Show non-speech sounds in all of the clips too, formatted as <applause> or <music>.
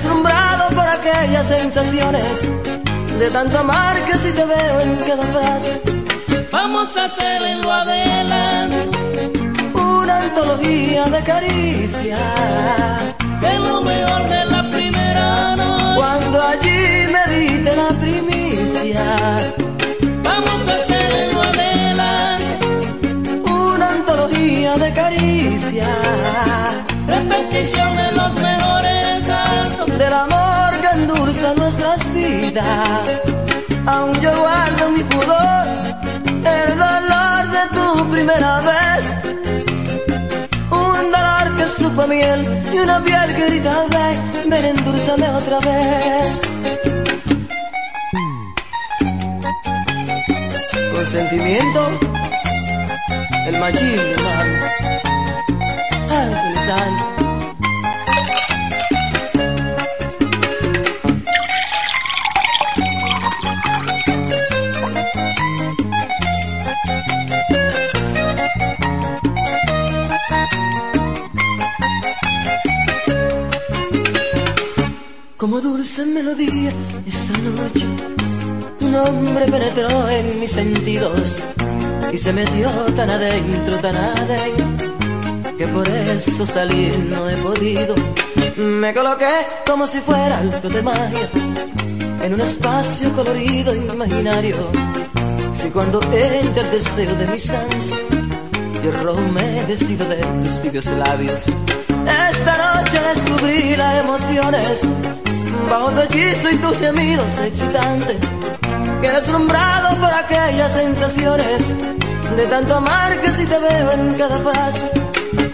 deslumbrado por aquellas sensaciones de tanto amar que si te veo en cada frase. Vamos a hacer en lo adelante una antología de caricias. De lo mejor de la primera noche. Cuando allí me diste la primicia. Vamos a hacer en lo adelante una antología de caricias. Repetición de nuestras vidas. Aún yo guardo mi pudor, el dolor de tu primera vez. Un dolor que supo miel y una piel que grita ven, ven endulzame otra vez. Con sentimiento, el machismo, hermano. Dulce melodía esa noche, tu nombre penetró en mis sentidos y se metió tan adentro, tan adentro, que por eso salir no he podido. Me coloqué como si fuera alto de magia en un espacio colorido imaginario. Si cuando entra el deseo de mis ansias y el rojo me decido de tus tibios labios. Esta noche descubrí las emociones bajo tu hechizo y tus gemidos excitantes. Que deslumbrado por aquellas sensaciones de tanto amar que si te veo en cada frase.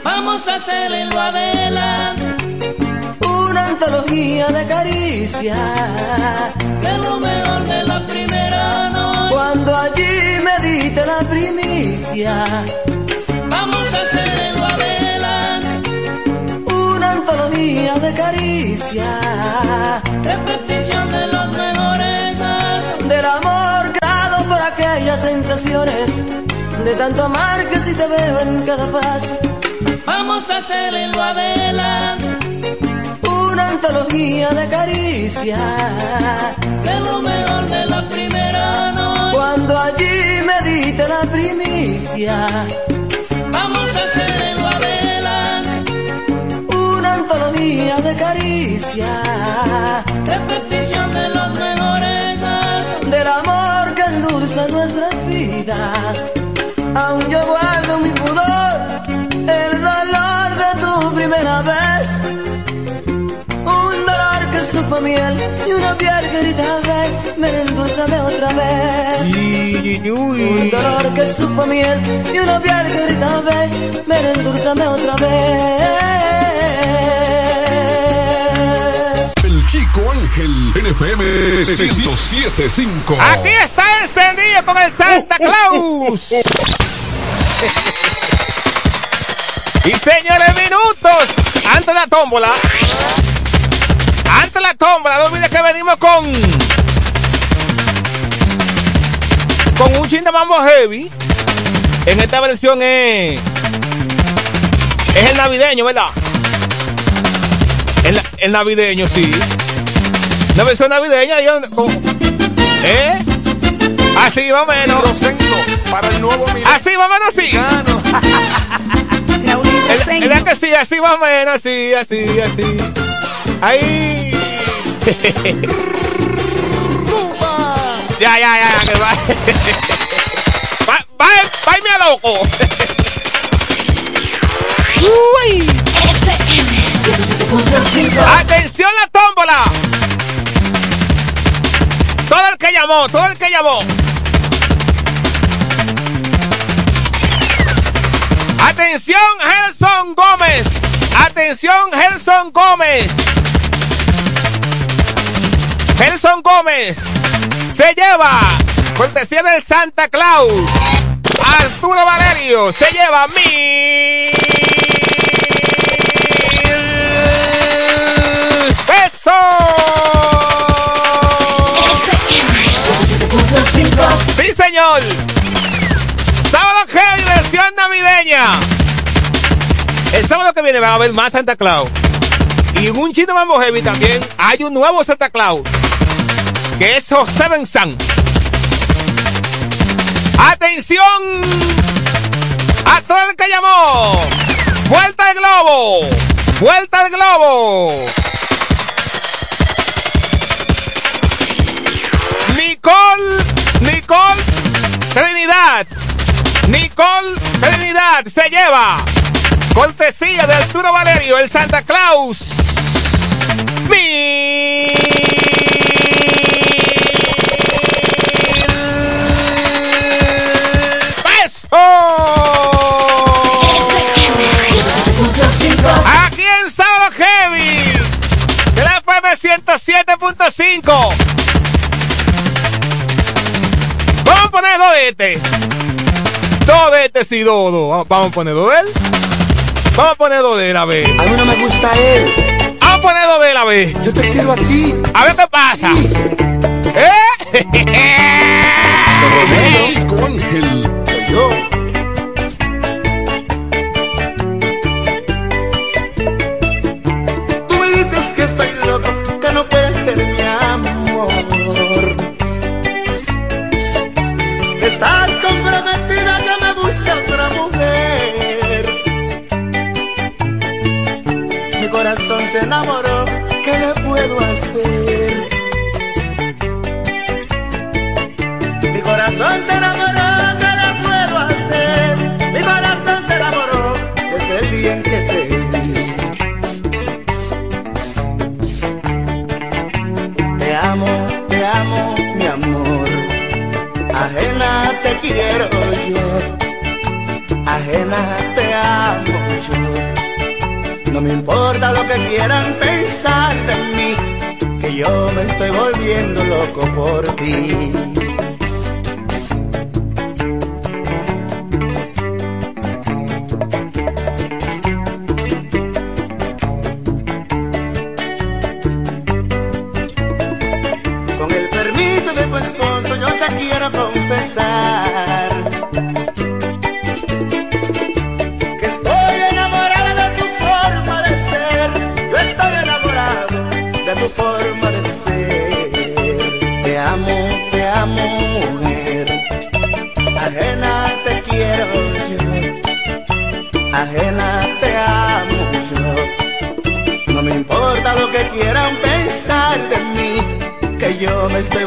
Vamos a hacer en lo adelante una antología de caricias. De lo mejor de la primera noche. Cuando allí me diste la primicia. Antología de caricias. Repetición de los mejores actos del amor creado por aquellas sensaciones de tanto amar que si te veo en cada frase. Vamos a hacer en lo adelante una antología de caricias. De lo mejor de la primera noche. Cuando allí me diste la primicia. Vamos a hacer antología de caricias. Repetición de los mejores del amor que endulza nuestras vidas. Aún yo guardo mi pudor, el dolor de tu primera vez. Dolor que supo miel y una piel que grita ven, ven endulzame otra vez. Un dolor que supo miel y una piel que grita ven, ven endulzame otra vez. El Chico Ángel, NFM 1075. Aquí está encendido con el Santa Claus. <laughs> y señores, minutos antes de la tómbola. La tómbola, no olvides que venimos con. Con un chin de mambo heavy. En esta versión es. Es el navideño, ¿verdad? El, el navideño, sí. La versión navideña, ¿eh? Así más o menos. Para el nuevo Así más o menos, sí. ¿Verdad <laughs> que sí? Así más o menos, así, así, así. Ahí. ya, ya, ya, que va. va, va, va, mi loco. Uy. Atención la tómbola. Todo el que llamó, todo el que llamó. Atención, Gerson Gómez. Atención, Gerson Gómez. Gerson Gómez se lleva cortesía del Santa Claus. Arturo Valerio se lleva mil pesos. Sí, señor. Sábado que versión navideña. El sábado que viene va a haber más Santa Claus. Y un chino mambo heavy también hay un nuevo Santa Claus. Que es José Benzán. ¡Atención! A todo el que llamó. ¡Vuelta al globo! ¡Vuelta al globo! Nicole, Nicole Trinidad. Nicole Trinidad se lleva cortesía de Arturo Valerio, el Santa Claus. Mi Aquí en Sábado Heavy. De la FM 107.5. Vamos a poner dos de este. Dos de este, sí, dos, dos. Vamos a poner dos de él. Vamos a poner dos de él, a ver. A mí no me gusta él. Vamos a poner dos de él, a ver. Yo te quiero a ti. A ver qué pasa. ¿Eh? <laughs> corazón se enamoró, ¿qué le puedo hacer? Mi corazón se enamoró, ¿qué le puedo hacer? Mi corazón se enamoró desde el día en que te vi. Te amo, te amo, mi amor. Ajena te quiero yo. Ajena te. No me importa lo que quieran pensar de mí, que yo me estoy volviendo loco por ti.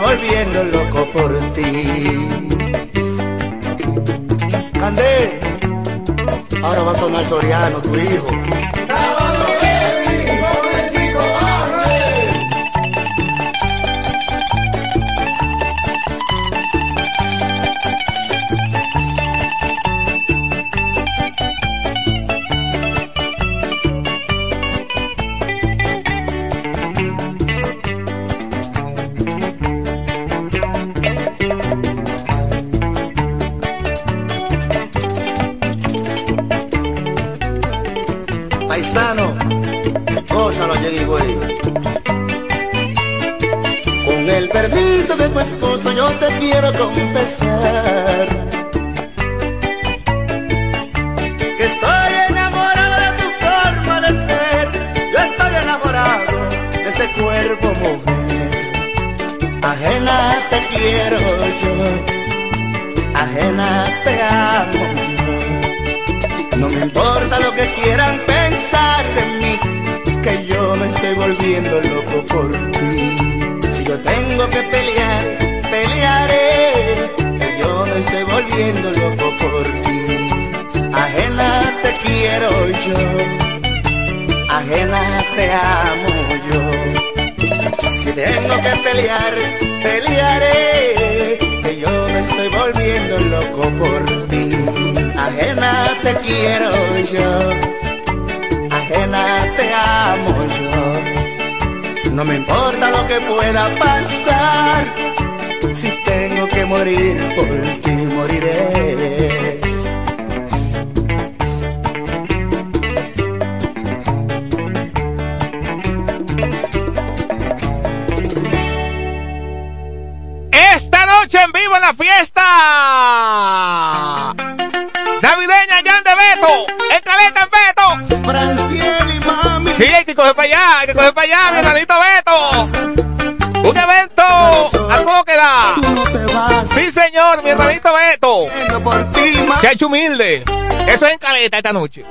Volviendo loco por ti. Candé, ahora va a sonar Soriano, tu hijo. Quiero confesar. Que estoy enamorado de tu forma de ser. Yo estoy enamorado de ese cuerpo mujer. Ajena te quiero yo. Ajena te amo No me importa lo que quieran pensar de mí Que yo me estoy volviendo loco por ti. Si yo tengo que pelear, volviendo loco por ti. Ajena te quiero yo. Ajena te amo yo. Si tengo que pelear, pelearé Que yo me estoy volviendo loco por ti. Ajena te quiero yo. Ajena te amo yo. No me importa lo que pueda pasar Si tengo que morir por ti moriré Esta noche en vivo en la fiesta navideña Jan de Beto, en Caleta en Beto. Franciel y mami Sí, hay que coger para allá, hay que coger para allá, mi hermanito Beto. Hecho humilde. Eso es en caleta esta noche.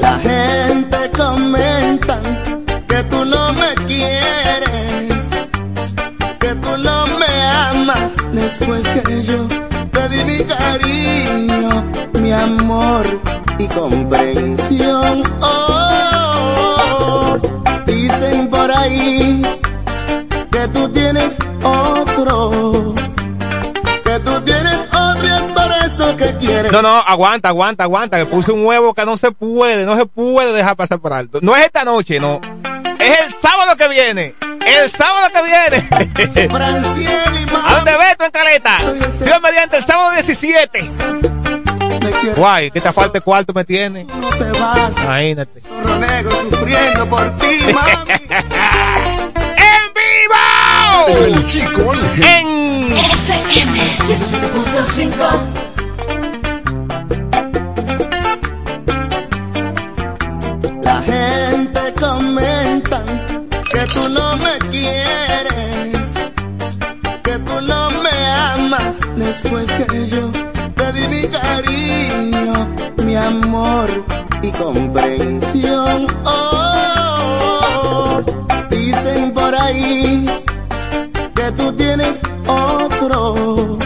La gente comenta que tú no me quieres, que tú no me amas después que yo te di mi cariño, mi amor y comprensión. No, no, aguanta, aguanta, aguanta. Que puse un huevo que no se puede, no se puede dejar pasar por alto. No es esta noche, no. Es el sábado que viene. El sábado que viene. <laughs> ¿A dónde Beto en caleta? Dios mediante el sábado 17. Me quieres, Guay, que te falte cuarto me tiene. no te vas. Imagínate. Zorro negro sufriendo por ti, mami. ¡En vivo! El chico. En FM 107.5 después que yo te di mi cariño, mi amor y comprensión. Oh, dicen por ahí que tú tienes otro,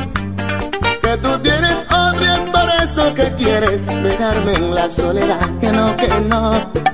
que tú tienes otro y es por eso que quieres dejarme en la soledad. Que no, que no,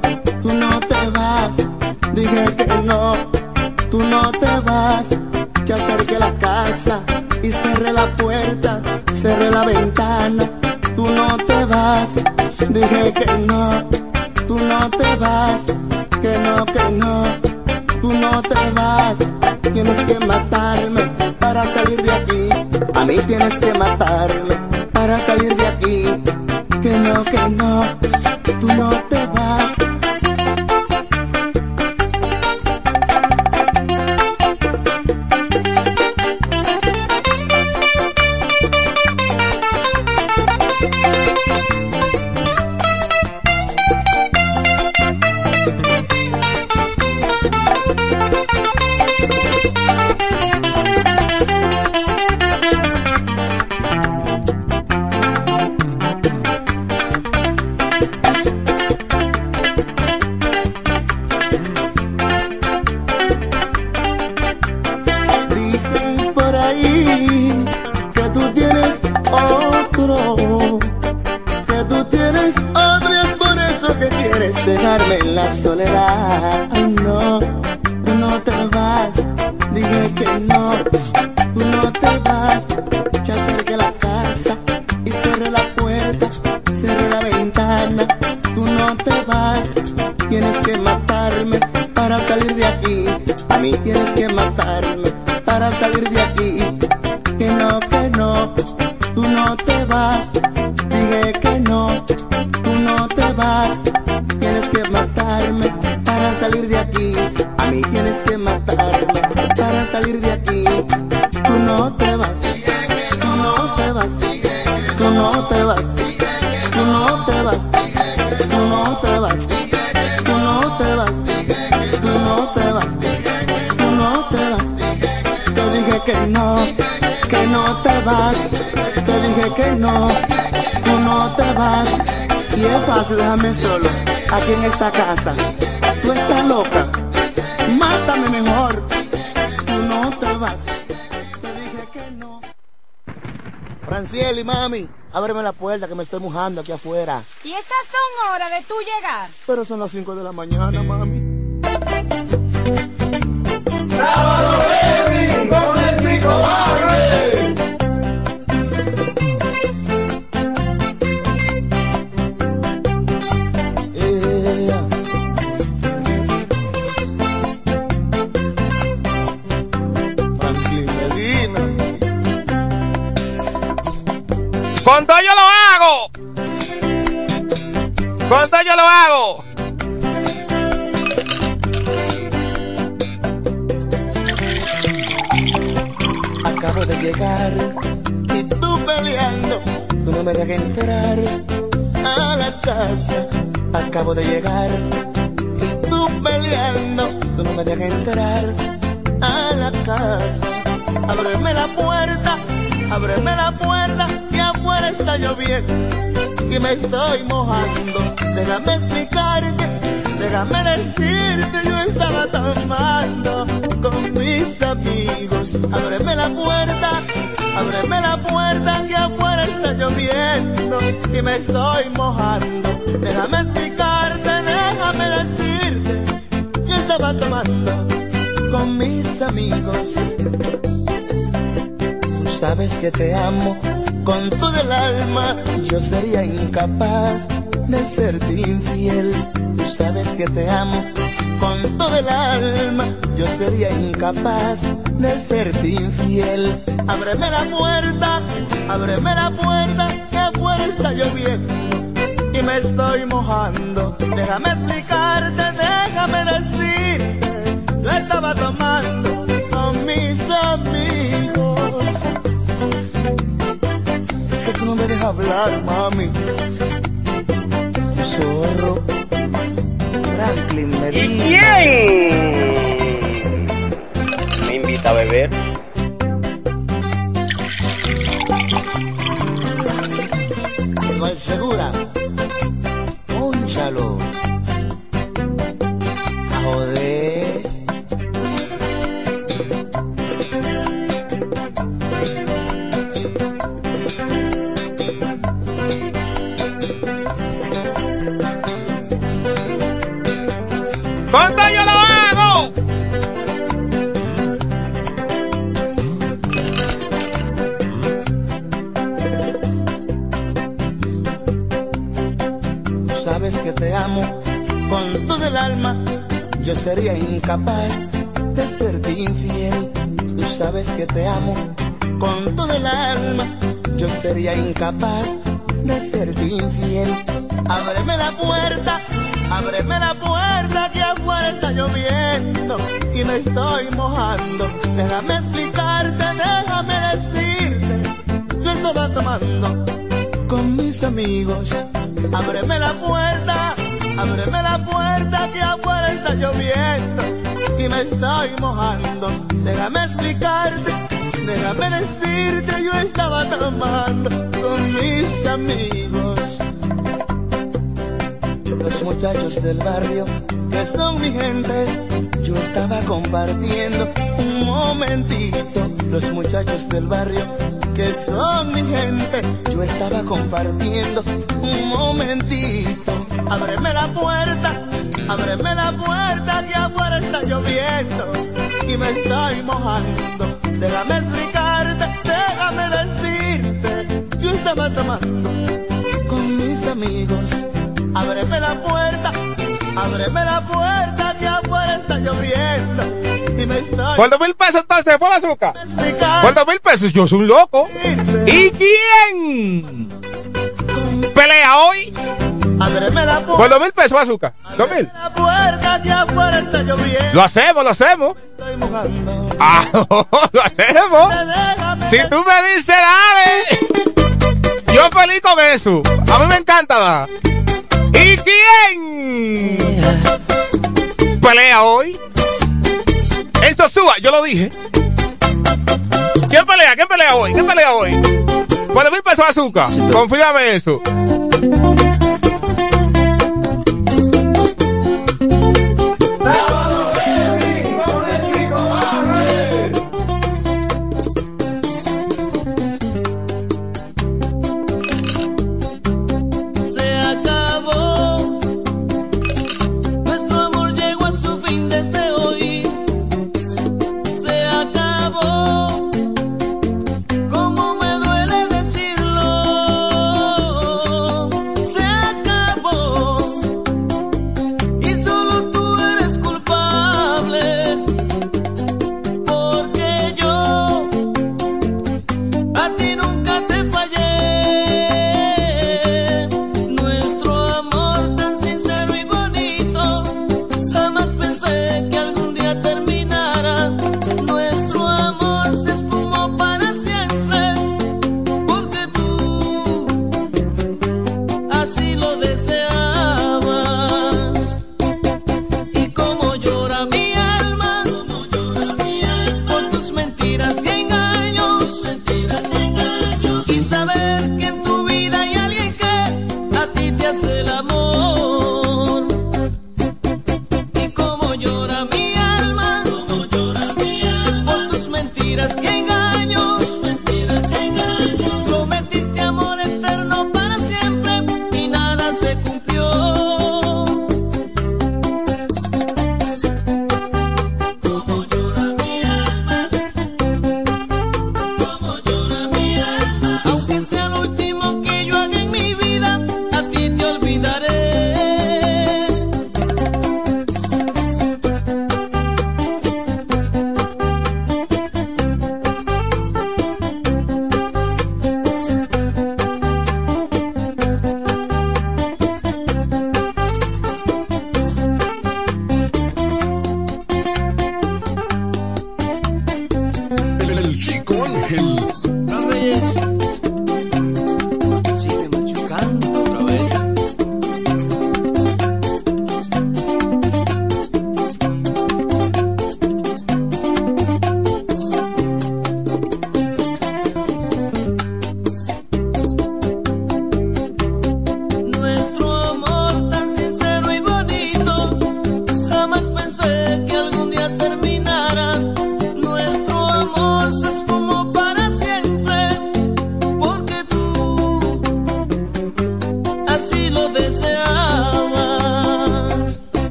mojando aquí afuera. Y estas son horas de tú llegar. Pero son las 5 de la mañana, mami. Con mis amigos. Tú sabes que te amo con todo el alma, yo sería incapaz de serte infiel. Tú sabes que te amo con todo el alma, yo sería incapaz de serte infiel. Ábreme la puerta, ábreme la puerta, que está lloviendo y me estoy mojando. Déjame explicarte, estaba tomando con mis amigos. Es que tú no me dejas hablar, mami. Zorro, Franklin ¿Y Medina. quién me invita a beber? No es segura. Pónchalo. Incapaz de serte infiel. Ábreme la puerta, ábreme la puerta que afuera está lloviendo y me estoy mojando. Déjame explicarte, déjame decirte. Yo estaba tomando con mis amigos. Ábreme la puerta, ábreme la puerta que afuera está lloviendo y me estoy mojando. Déjame explicarte, déjame decirte, yo estaba tomando con mis amigos. Los muchachos del barrio, que son mi gente, yo estaba compartiendo un momentito. Los muchachos del barrio, que son mi gente, yo estaba compartiendo un momentito. Ábreme la puerta, ábreme la puerta, que afuera está lloviendo y me estoy mojando. Déjame explicarte, déjame decirte, yo estaba tomando con mis amigos. Ábreme la puerta, ábreme la puerta que afuera está lloviendo y me estoy dos mil pesos entonces, por azúcar. Por explicando. dos mil pesos, yo soy un loco. ¿Y quién pelea hoy? Ábreme la puerta, dos mil pesos, azúcar. Dos mil. la puerta que afuera está lloviendo. Lo hacemos, lo hacemos. Estoy mojando. Ah, <laughs> lo hacemos. Si tú me dices, dale. Yo feliz con eso. A mí me encanta dar. ¿Y quién pelea hoy? Eso suba, yo lo dije. ¿Quién pelea? ¿Quién pelea hoy? ¿Quién pelea hoy? Por mil pesos azúcar. Confírame eso.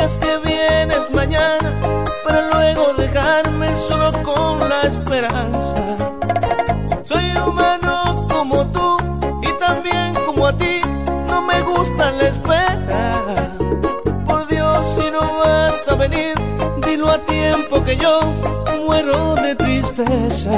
Que vienes mañana para luego dejarme solo con la esperanza. Soy humano como tú y también como a ti, no me gusta la espera. Por Dios, si no vas a venir, dilo a tiempo que yo muero de tristeza.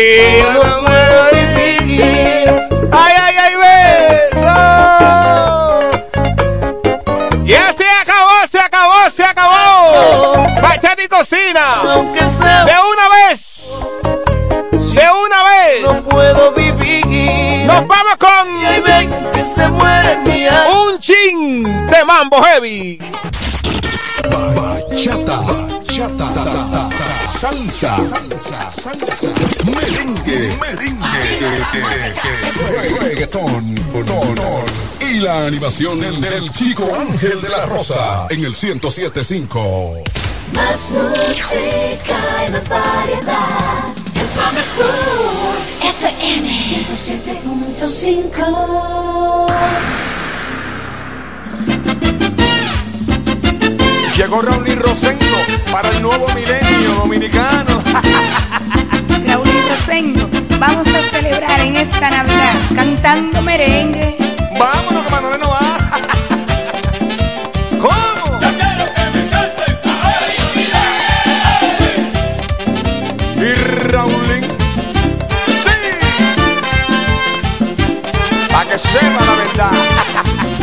day. salsa, merengue, merengue, reggaetón, ton, y la animación del, del chico Ángel de la Rosa en el 1075. Más música y más variedad. Es la mejor. FM 107.5. Llegó Ronnie Rosendo para el nuevo milenio dominicano. <laughs> vamos a celebrar en esta Navidad cantando merengue. Vámonos, que Manoleno va. <laughs> ¿Cómo? Yo quiero que me canten a Y Raulín. Sí. Para que sepa la verdad. <laughs>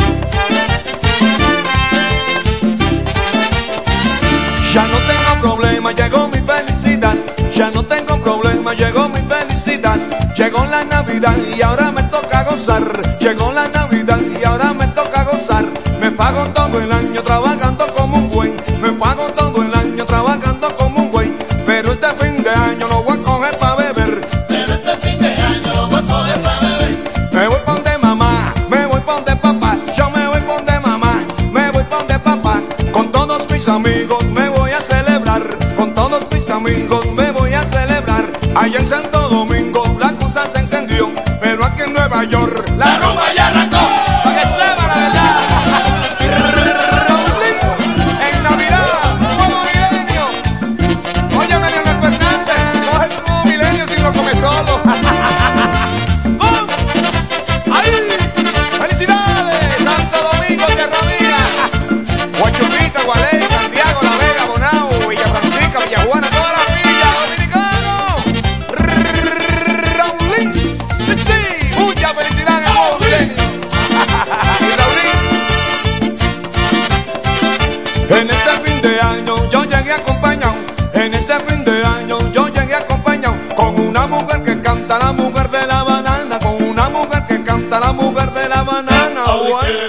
problema, llegó mi felicidad. Ya no tengo problema, llegó mi felicidad. Llegó la Navidad y ahora me toca gozar. Llegó la Navidad y ahora me toca gozar. Me pago todo el año trabajando como un buen. Me pago todo el año trabajando como un buen. La rumba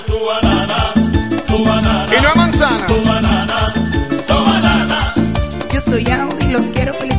su banana, su banana. Y no manzana. Su banana, su banana. Yo soy Ao y los quiero felicitar.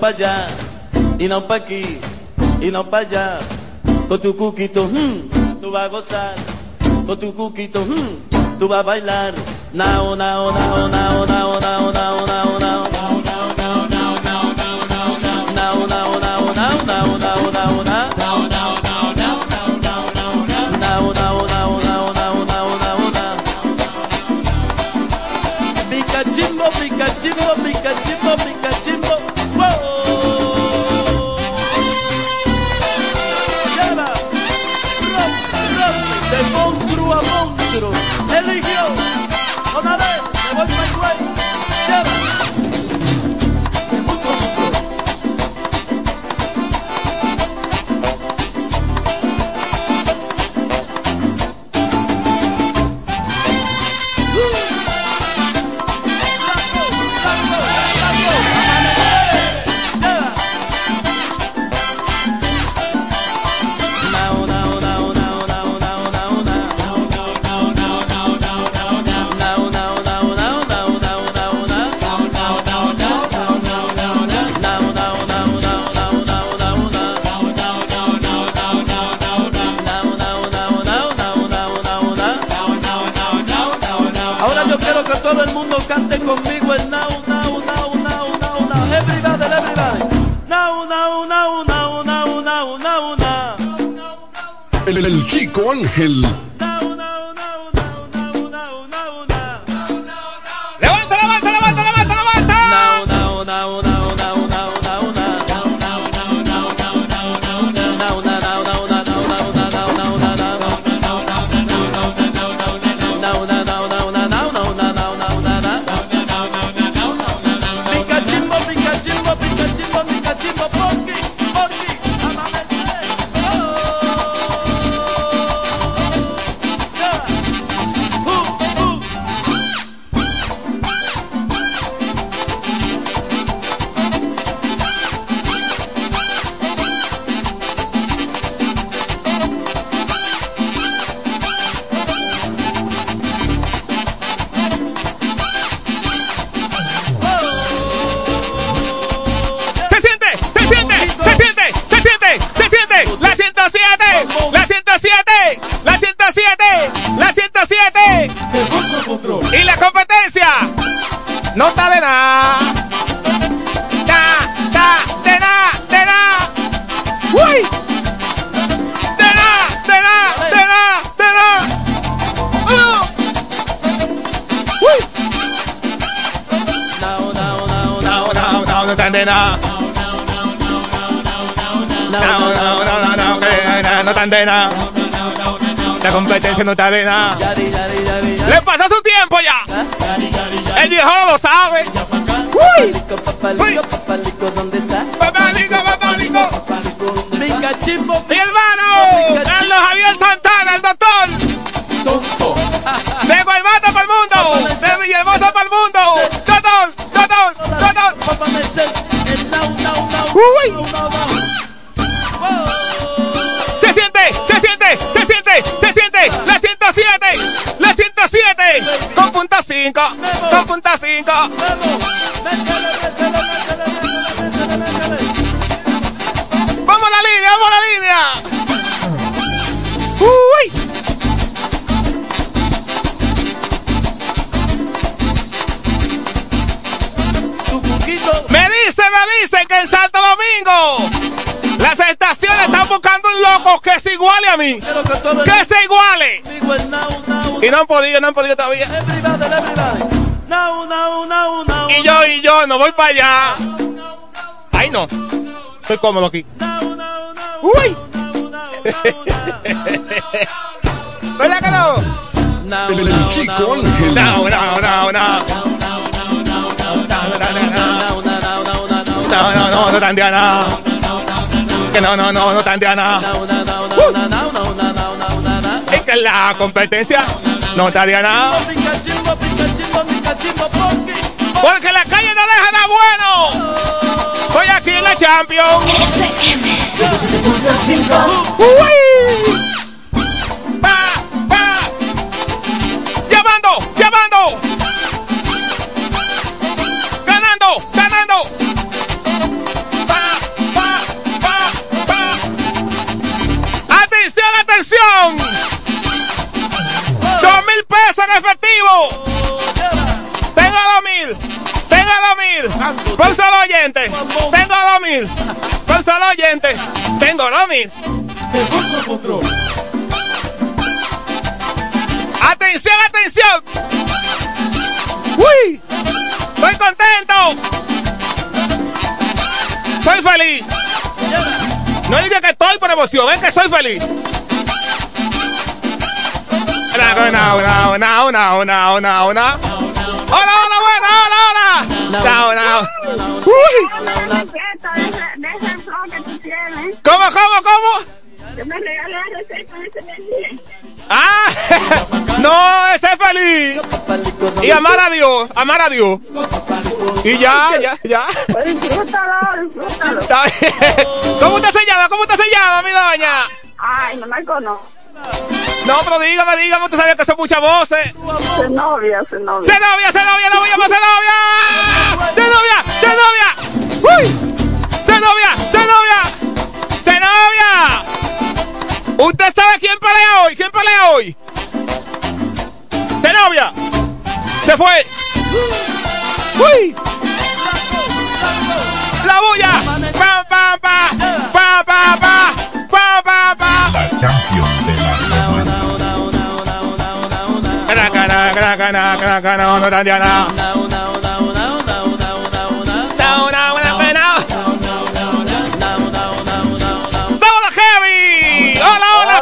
para allá, y no para aquí, y no para allá. Con tu cuquito, hmm, tú vas a gozar. Con tu cuquito, hmm, tú vas a bailar. Ángel. La competencia no está de nada. Le pasó su tiempo ya. El viejo lo sabe. Uy. Picachimbo, Mi hermano, Carlos Javier Santana, el doctor. De Guaymata para el mundo. De Villahermosa para el mundo. Doctor, doctor, Uy. 2.5, 2.5. Vamos a la línea, vamos a la línea. Uy. Me dice, me dice que en Santo Domingo las estaciones están buscando un loco que se iguale a mí. Que se iguale. Y no han podido, no han podido todavía. Y yo, y yo, no voy para allá. Ay, no. Estoy cómodo aquí. Uy. ¿Verdad que no? El chico ángel. No, no, no, no. No, no, no, no tan diana. Que no, no, no, no tan diana. Es que la competencia no estaría nada. Porque la calle no deja nada bueno. Estoy aquí en la Champions. Uy. Pa, pa. Llamando, llamando. Ganando, ganando. Pa, pa, pa, pa. Atención, atención. En efectivo. Tengo dos mil. Tengo dos mil. Por solo oyente. Tengo dos mil. Por solo oyente. Tengo dos mil. Atención, atención. Uy. Estoy contento. Soy feliz. No diga que estoy por emoción, ven que soy feliz. No, no, no, no, no, no, no. Hola, hola, bueno, hola, hola. No, no. Uy. ¿Cómo, cómo, cómo? Yo me receta de ese. Ah, <laughs> no, ese es feliz. Y amar a Dios, amar a Dios. Y ya, ya, ya. Disfrútalo, disfrútalo. ¿Cómo usted se llama? ¿Cómo usted se llama, mi doña? Ay, no me conozco. No, pero dígame, dígame, usted sabía que son muchas voces. Zenobia, Zenobia. Zenobia, Zenobia, no voy a Zenobia. Se novia, Uy. novia, se novia. ¿Usted sabe quién pelea hoy? ¿Quién pelea hoy? Se novia, Se fue. Uy. La bulla. Pam, pam, pam. Pam, pam, pam. Pam, pam, pam. La champion de la Heavy! ¡Hola, hola!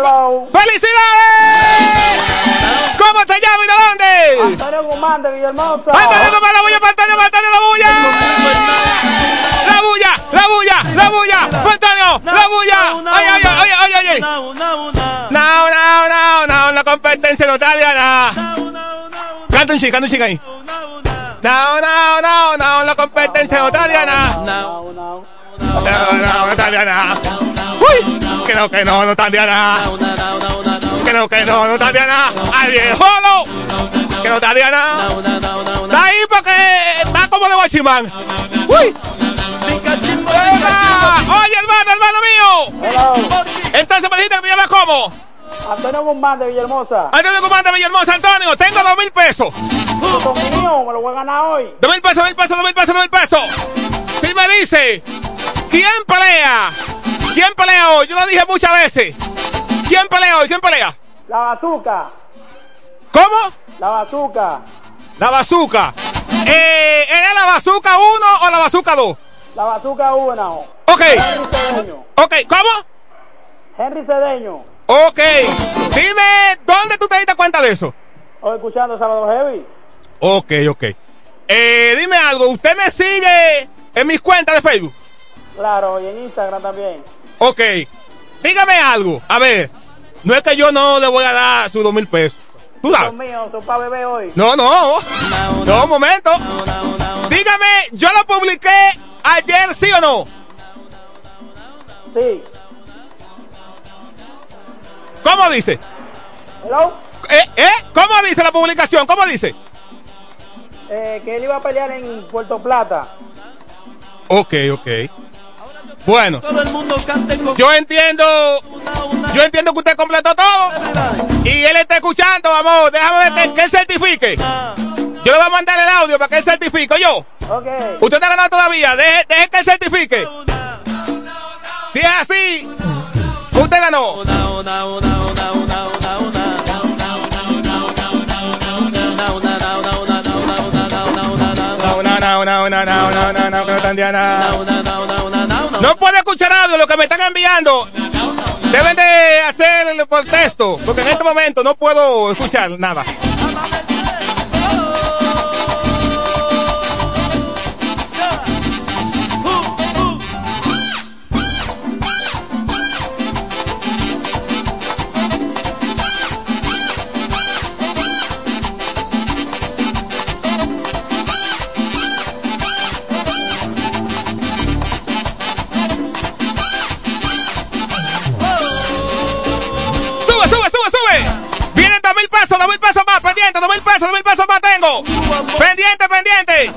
¡Felicidades! ¿Cómo te llamas y de dónde? Antonio Guzmán de Villahermosa. ¡Antonio para la bulla, Antonio, Antonio, la bulla! ¡La bulla, la bulla, la bulla! ¡Antonio, la bulla! ¡Ay, ay, ay, ay, ay, ay! No, no, no, no, la competencia no está Diana. Canta un chico, canta un chico ahí. No, no, no, no, la competencia no está Diana. No, no, no está Diana. Uy, no, que no, no está Diana. Que no, que no, no está Diana. Al viejo, no. Que no está Diana. Está ahí porque está como de guachimán. Uy. Oye, hermano, hermano mío. Entonces me dijiste que me llamas como. Antonio Guzmán de Villahermosa. Antonio Guzmán de Villahermosa, Antonio, tengo dos mil pesos. Son míos, me lo voy a ganar hoy. Dos mil pesos, dos mil pesos, dos mil pesos, dos mil pesos. Y me dice, ¿quién pelea? ¿Quién pelea hoy? Yo lo dije muchas veces. ¿Quién pelea hoy? ¿Quién pelea? La bazooka. ¿Cómo? La bazooka. La bazooka. Eh, ¿Era la bazooka 1 o la bazooka 2? La bazooka 1. Ok. Henry Cedeño. Ok, ¿cómo? Henry Cedeño. Ok. Dime, ¿dónde tú te diste cuenta de eso? Estoy escuchando Sábado Heavy. Ok, ok. Eh, dime algo, ¿usted me sigue en mis cuentas de Facebook? Claro, y en Instagram también. Ok. Dígame algo. A ver, no es que yo no le voy a dar sus dos mil pesos. ¿Tú sabes? Son para beber hoy. No, no. No, un momento. Dígame, ¿yo lo publiqué ayer, sí o no? Sí. ¿Cómo dice? Hello. ¿Eh? ¿Eh? ¿Cómo dice la publicación? ¿Cómo dice? Eh, que él iba a pelear en Puerto Plata. Ok, ok. Bueno, Todo el mundo cante con yo entiendo, yo entiendo que usted completó todo y él está escuchando, vamos, déjame ver que, que él certifique. Yo le voy a mandar el audio para que él certifique, yo. Ok. Usted está ganando todavía, deje, deje que él certifique. Si es así, Usted ganó. No puede escuchar audio lo que me están enviando. Deben de hacer el texto, porque en este momento no puedo escuchar nada. Pesos, dos mil pesos más, pendiente, dos mil pesos, dos mil pesos más tengo. Pendiente, pendiente.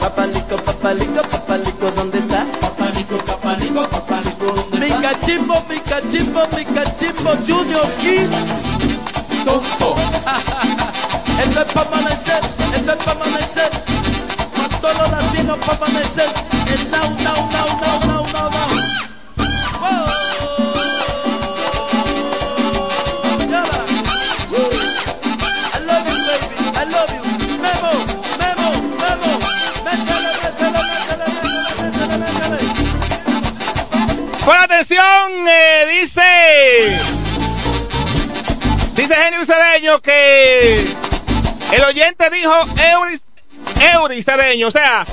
Papalico, papalico, papalico, ¿dónde está? Papalico, papalico, papalico, ¿dónde está? Mi cachimbo, mi cachimbo, mi cachimbo, Junior King. Tonto. Esto es para amanecer, esto es para amanecer. Para todos los latinos para amanecer. El now, now, now. Eh, dice. Dice Genio Cedeño que el oyente dijo Euris, Euris Cedeño, o sea,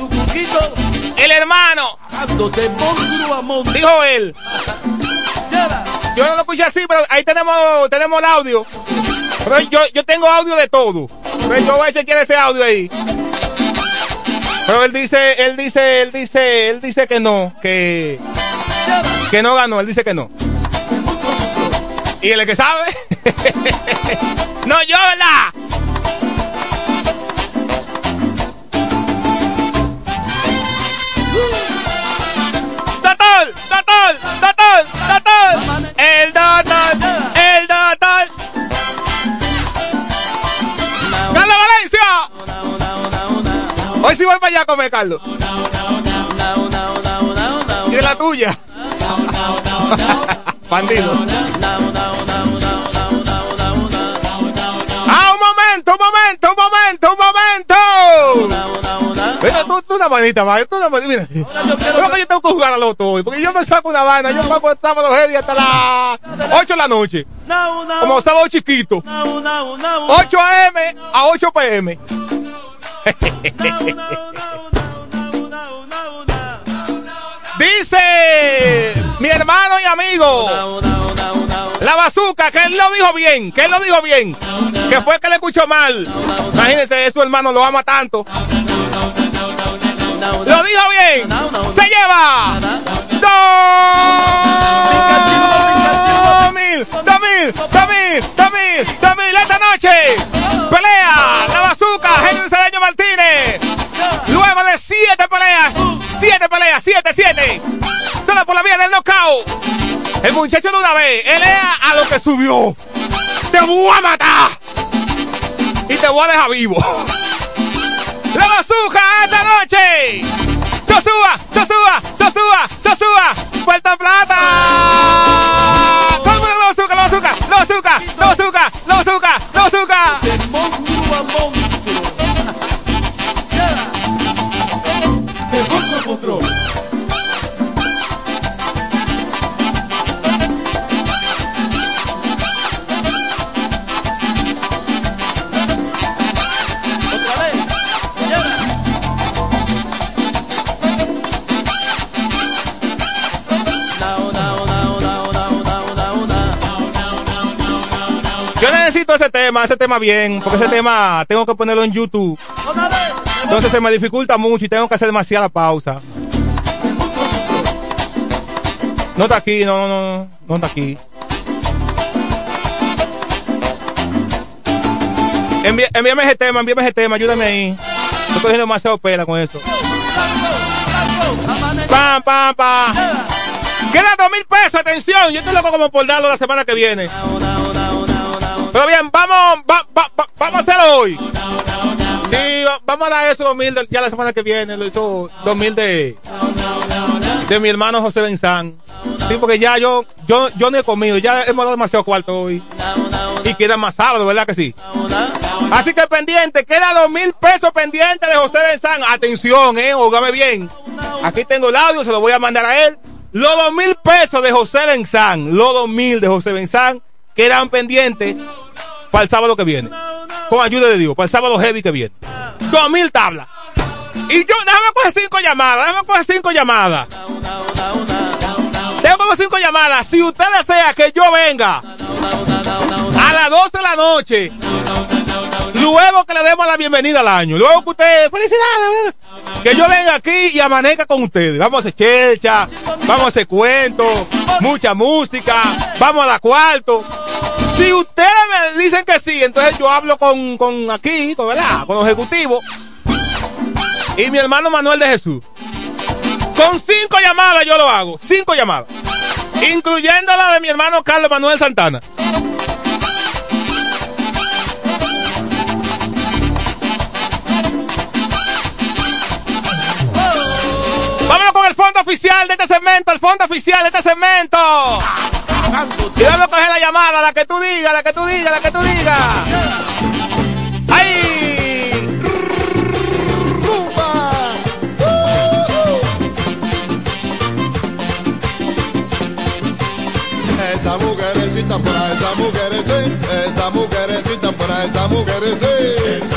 el hermano, dijo él. Yo no lo escuché así, pero ahí tenemos, tenemos el audio. Pero yo, yo tengo audio de todo. Pero yo voy a chequear ese audio ahí. Pero él dice, él dice, él dice, él dice que no, que, que no ganó, él dice que no. Y el que sabe, <laughs> no ¿verdad? Doctor, doctor, doctor, doctor, el doctor, el doctor. Carlos Valencia. Hoy sí voy para allá a comer, Carlos. Y de la tuya. Bandido. Ah, un momento, un momento, un momento, un momento. Mira, tú, tú una manita, va, tú una manita. Mira, creo que yo tengo que jugar al loto hoy, porque yo me saco una vaina, yo pago el sábado heavy hasta las 8 de la noche. Como sábado chiquito. 8 a.m. a 8 p.m. Dice mi hermano y amigo, la bazuca, que él lo dijo bien, que él lo dijo bien, que fue que le escuchó mal. Imagínense, su hermano lo ama tanto. Lo dijo bien. Se lleva dos mil, dos mil, dos mil, esta noche. Pelea la bazuca, Henry Cedeño Martínez. Luego de siete peleas, siete peleas, siete, siete. Por la vía del knockout. El muchacho de una vez, él es a lo que subió. Te voy a matar. Y te voy a dejar vivo. La bazooka esta noche. Sosúa, Sosúa, Sosúa, Sosúa. Puerto Plata. Mundo la bazooka, la bazooka, la bazooka, la bazooka, la bazooka, la. Yo necesito ese tema, ese tema bien, porque ese tema tengo que ponerlo en YouTube. Entonces se me dificulta mucho y tengo que hacer demasiada pausa. No está aquí, no, no, no, no está aquí. Envíame ese tema, envíame ese tema, ayúdame ahí. Estoy cogiendo demasiado pela con esto. Pam, pam, pam. Queda dos mil pesos, atención. Yo estoy loco como por darlo la semana que viene. Pero bien, vamos, va- va- va- vamos a hacerlo hoy. Sí, va- vamos a dar eso dos mil de- ya la semana que viene. Dos mil de, de mi hermano José Benzán. Sí, porque ya yo, yo, yo no he comido, ya hemos dado demasiado cuarto hoy. Y queda más sábado, ¿verdad que sí? Así que pendiente, queda dos mil pesos pendientes de José Benzán. Atención, eh, ógame bien. Aquí tengo el audio, se lo voy a mandar a él. Los dos mil pesos de José Benzán, los dos mil de José Benzán, quedan pendientes para el sábado que viene. Con ayuda de Dios, para el sábado heavy que viene. Dos mil tablas. Y yo, déjame coger cinco llamadas, déjame coger cinco llamadas. Tengo como cinco llamadas. Si usted desea que yo venga a las 12 de la noche, luego que le demos la bienvenida al año, luego que usted, felicidades, que yo venga aquí y amanezca con ustedes. Vamos a hacer chelcha, vamos a hacer cuentos, mucha música, vamos a dar cuarto. Si ustedes me dicen que sí, entonces yo hablo con, con aquí, con, ¿verdad? con los ejecutivos y mi hermano Manuel de Jesús. Con cinco llamadas yo lo hago. Cinco llamadas. Incluyendo la de mi hermano Carlos Manuel Santana. Fondo oficial de este segmento, el fondo oficial de este segmento. Y vamos a coger la llamada, la que tú digas, la que tú digas, la que tú digas. ¡Ay! Esa mujercita por esa mujercita, esa mujercita por esa mujercita.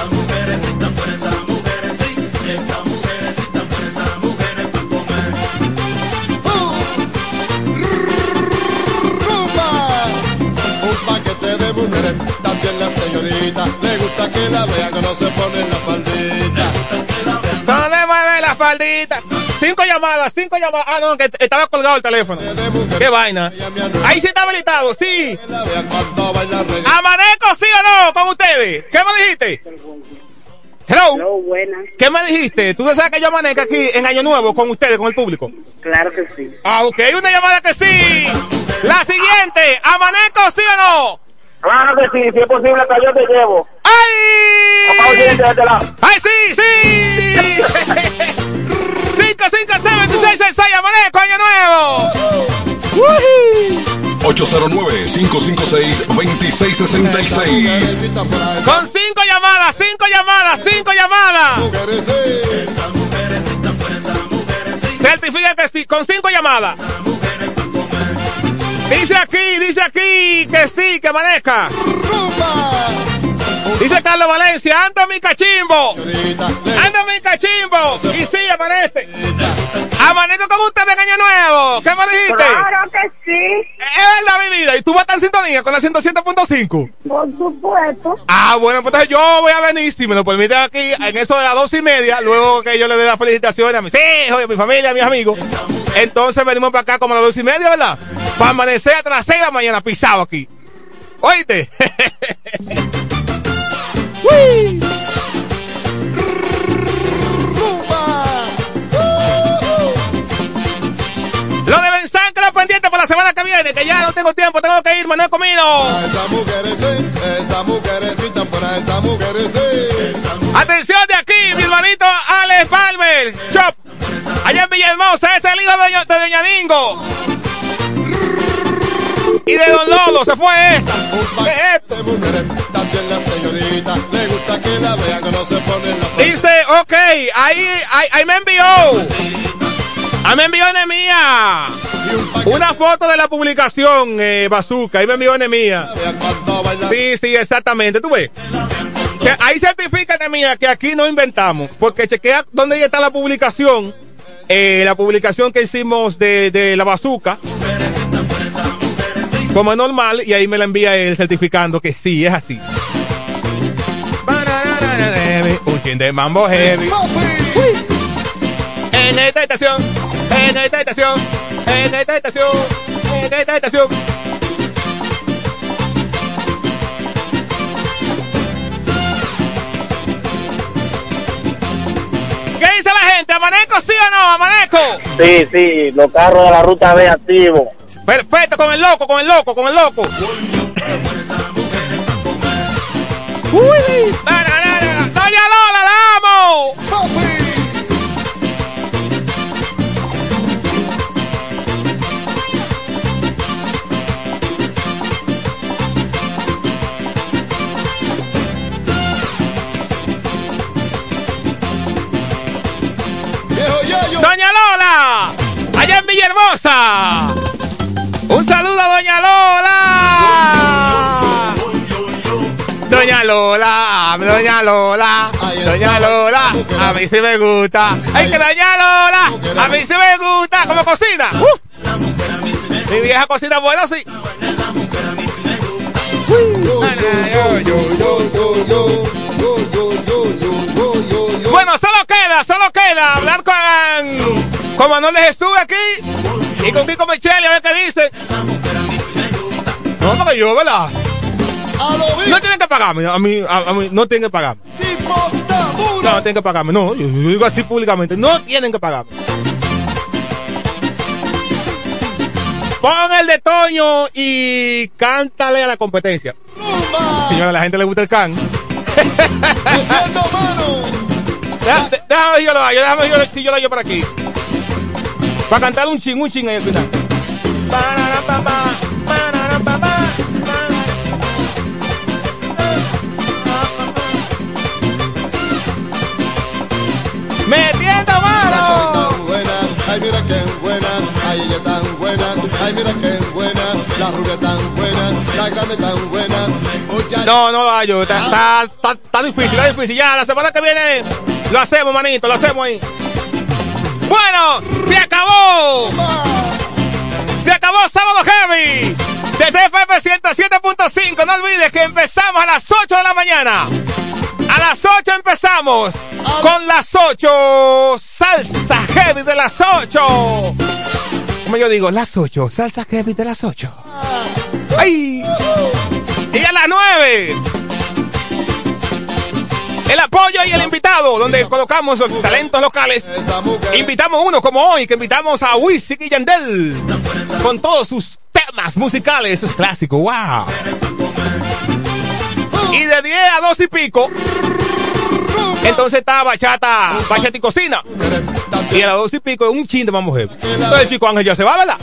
Señorita le gusta que la vean que no se pone la faldita. No le mueve la faldita. Cinco llamadas, cinco llamadas. Ah, no, que estaba colgado el teléfono. Qué vaina. Ahí sí está habilitado, sí. Amaneco, sí o no, con ustedes. ¿Qué me dijiste? Hello. buenas. ¿Qué me dijiste? ¿Tú sabes que yo amanezca aquí en Año Nuevo con ustedes, con el público? Claro que sí. Ah, ok, una llamada que sí. La siguiente, ¿Amaneco, sí o no? Claro que sí, si es posible, hasta yo te llevo. ¡Ay! ¡Ay, sí, sí! 5, 5, 7, 16, 6, Amaneco, Año Nuevo. 809-556-2666. Con cinco llamadas, cinco llamadas, cinco llamadas. Certifica que sí, con cinco llamadas. Dice aquí, dice aquí que sí, que amanezca. Dice Carlos Valencia, anda mi cachimbo. Anda mi cachimbo. Y sí, amanece. Amanezco con usted en Año Nuevo. ¿Qué me dijiste? Claro que sí. Es verdad, mi vida. ¿Y tú vas a estar en sintonía con la 107.5? Por supuesto. Ah, bueno, pues entonces yo voy a venir, si me lo permiten aquí, en eso de las dos y media, luego que yo le dé las felicitaciones a mis hijos, a mi familia, a mis amigos. Entonces venimos para acá como a las dos y media, ¿verdad? Para amanecer hasta las seis de la mañana pisado aquí. ¿Oíste? <laughs> Uy. Lo de Benzán que lo pendiente para la semana que viene, que ya no tengo tiempo, tengo que irme, no he comido. Esa mujer sí, esa mujer sí, tan buena, esa mujer sí. Atención de aquí, mi hermanito. Allá en Villahermosa, es el hijo de Doña, de Dingo. Y de Don Lolo, se fue esa. ¿Qué es esto? También Dice, ok, ahí, ahí, ahí me envió. Ahí me envió Enemía. Una foto de la publicación, eh, Bazooka. Ahí me envió Enemía. Sí, sí, exactamente. ¿Tú ves? Ahí certifica Enemía que aquí no inventamos. Porque chequea dónde está la publicación. Eh, la publicación que hicimos de, de la Bazooka. Como es normal. Y ahí me la envía él certificando que sí, es así. Un chin de mambo heavy. En esta estación, en esta estación, en esta estación, en esta estación. ¿Qué dice la gente? ¿Amaneco sí o no? ¿Amaneco? Sí, sí, los carros de la ruta B activos. Perfecto, con el loco, con el loco, con el loco. Uy. Doña Lola, la amo. Doña Lola, allá en Villahermosa. Un saludo a Doña Lola. Doña Lola, Doña Lola, Doña Lola, a mí sí me gusta. Ay, que Doña Lola, a mí sí me gusta. ¿Cómo cocina? Uh. Mi vieja cocina bueno, sí. Hablar con, con Manuel Jesús aquí y con Kiko Michelle a ver qué dice. No, porque yo, ¿verdad? No tienen que pagarme, a mí, a, a mí no tienen que pagarme. No, no tienen que pagarme, no, yo, yo digo así públicamente, no tienen que pagarme. Pon el de Toño y cántale a la competencia. Señora, a la gente le gusta el can. Deja- Déjame yo lo hallo, déjame yo, si yo lo hallo por aquí. Para cantar un ching, un ching ahí al final. Metiendo mano. ay mira qué buena, ay ella tan buena, ay mira qué buena, la rubia tan buena, no, no, Gallo, está, está, está, difícil, está difícil. Ya, la semana que viene lo hacemos, manito, lo hacemos ahí. Bueno, se acabó. Se acabó Sábado Heavy. Desde FM 107.5, no olvides que empezamos a las 8 de la mañana. A las 8 empezamos con las 8. Salsa Heavy de las 8. Como yo digo, las 8, salsa heavy de las 8. ¡Ay! Y a las 9. El apoyo y el invitado, donde colocamos los talentos locales. Invitamos uno como hoy, que invitamos a Wisin y Yandel. Con todos sus temas musicales, eso es clásico wow. Y de 10 a 12 y pico. Entonces está bachata, bachata y cocina y a las dos y pico, es un chin de más mujer. Entonces el chico Ángel ya se va, ¿verdad?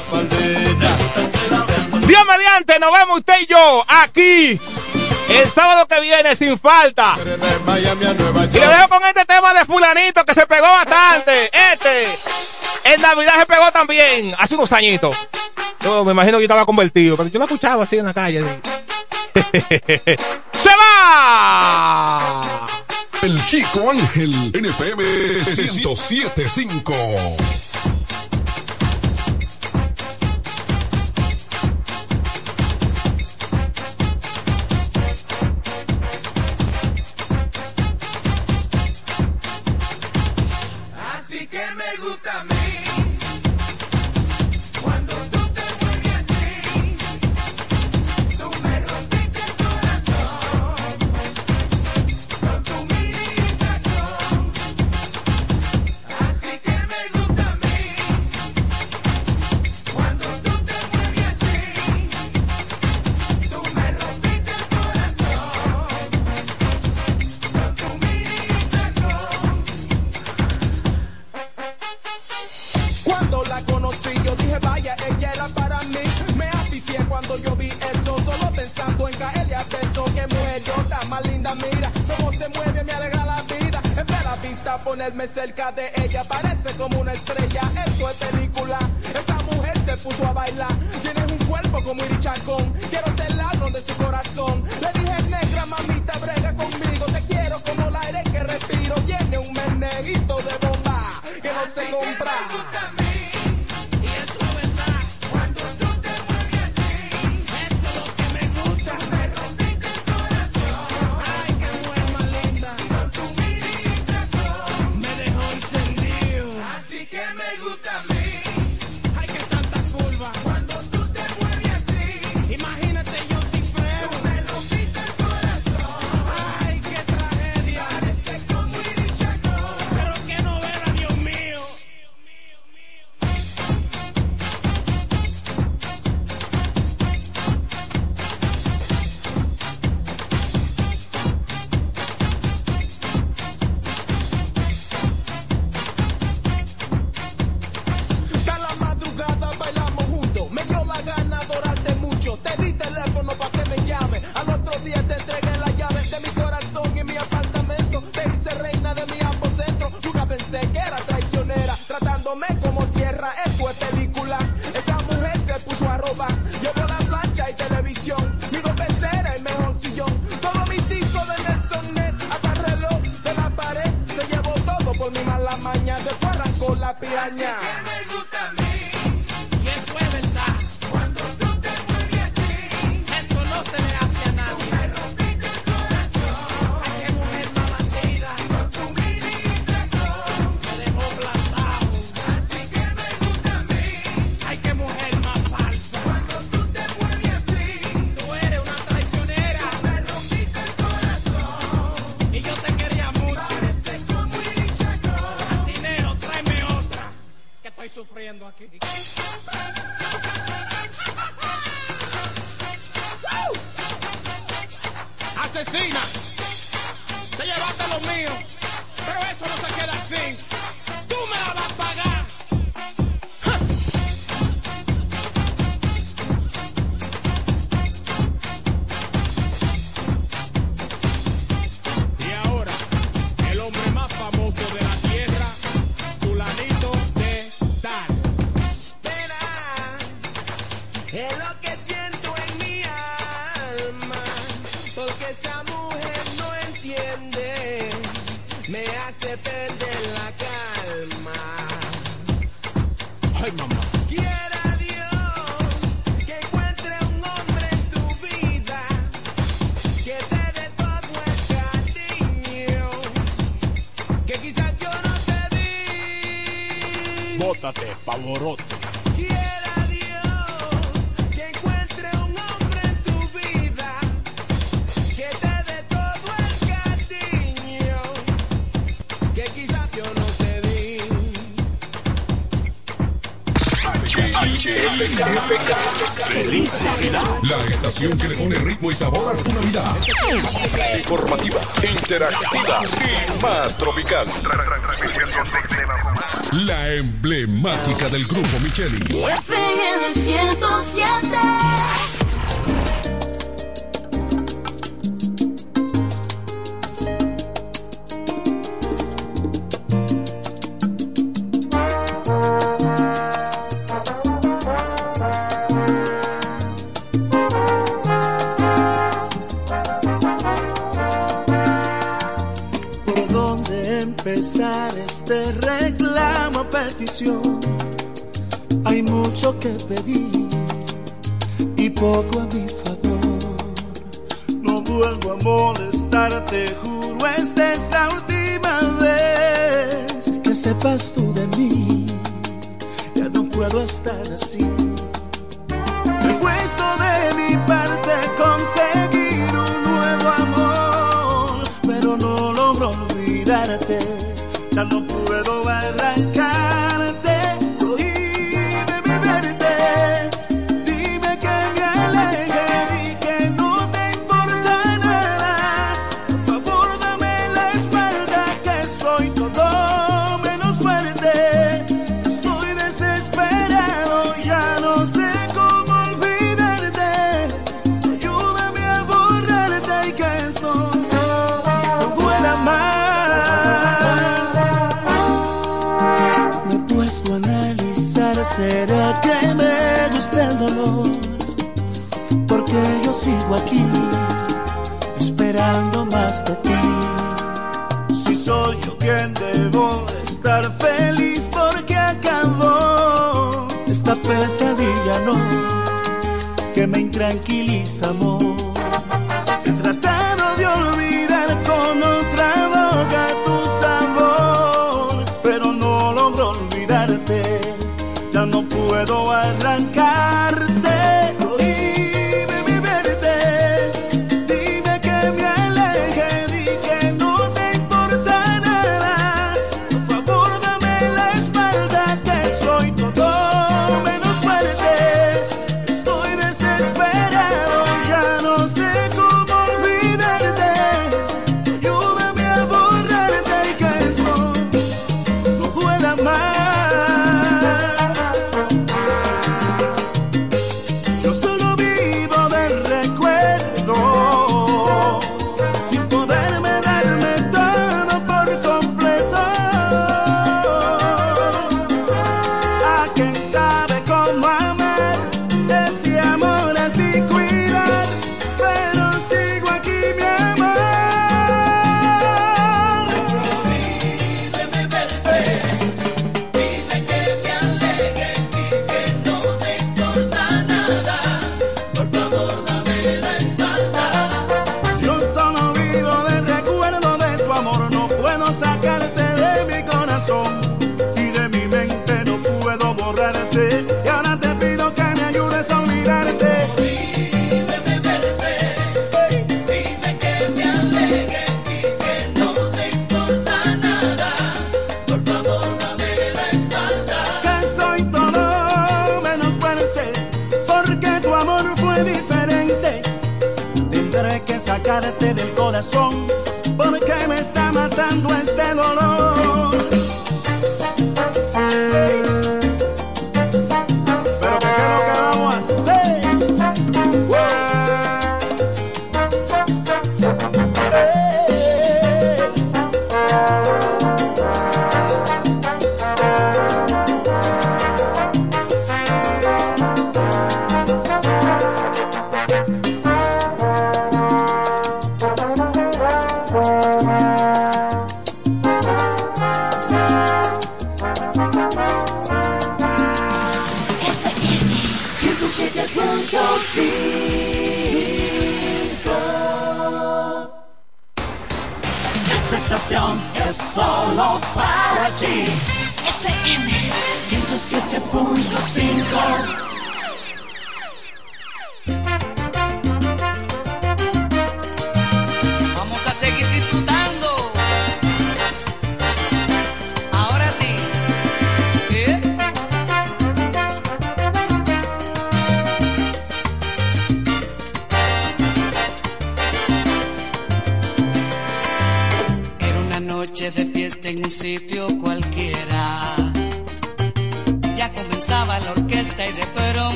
Dios mediante, nos vemos usted y yo aquí. El sábado que viene, sin falta. Y lo dejo con este tema de fulanito que se pegó bastante. Este. En Navidad se pegó también, hace unos añitos. Yo me imagino que yo estaba convertido, pero yo lo escuchaba así en la calle. <laughs> ¡Se va! El Chico Ángel, NFM 1075. que le pone ritmo y sabor a tu Navidad. Informativa, interactiva y más tropical. La emblemática del grupo Micheli. 107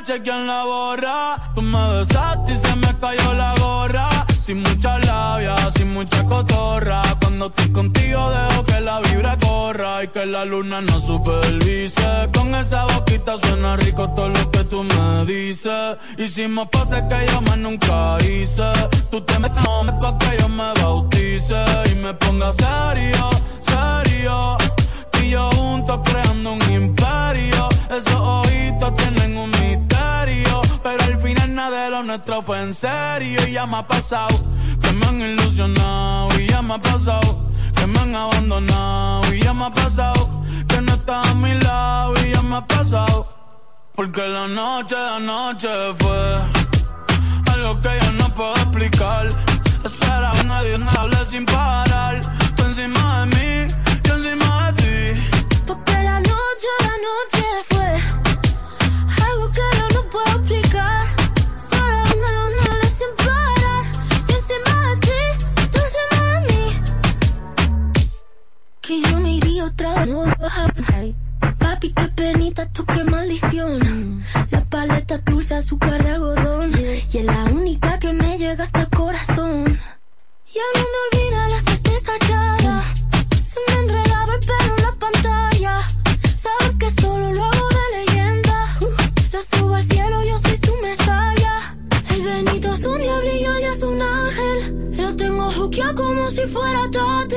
esa noche de nuestro fue en serio. Y ya me ha pasado que me han ilusionado. Y ya me ha pasado que me han abandonado. Y ya me ha pasado que no estás a mi lado. Y ya me ha pasado. Porque la noche, la noche fue algo que yo no puedo explicar. Eso era nadie, hable sin parar. Tú encima de mí, yo encima de ti. Porque la noche, la noche fue otra vez. no va a happen. Papi, qué penita, tú qué maldición. La paleta dulce, azúcar de algodón. Y es la única que me llega hasta el corazón. Y a mí me olvida la certeza echada. Se me enredaba el pelo en la pantalla. Sabes que solo lo hago juqueado como si fuera tate.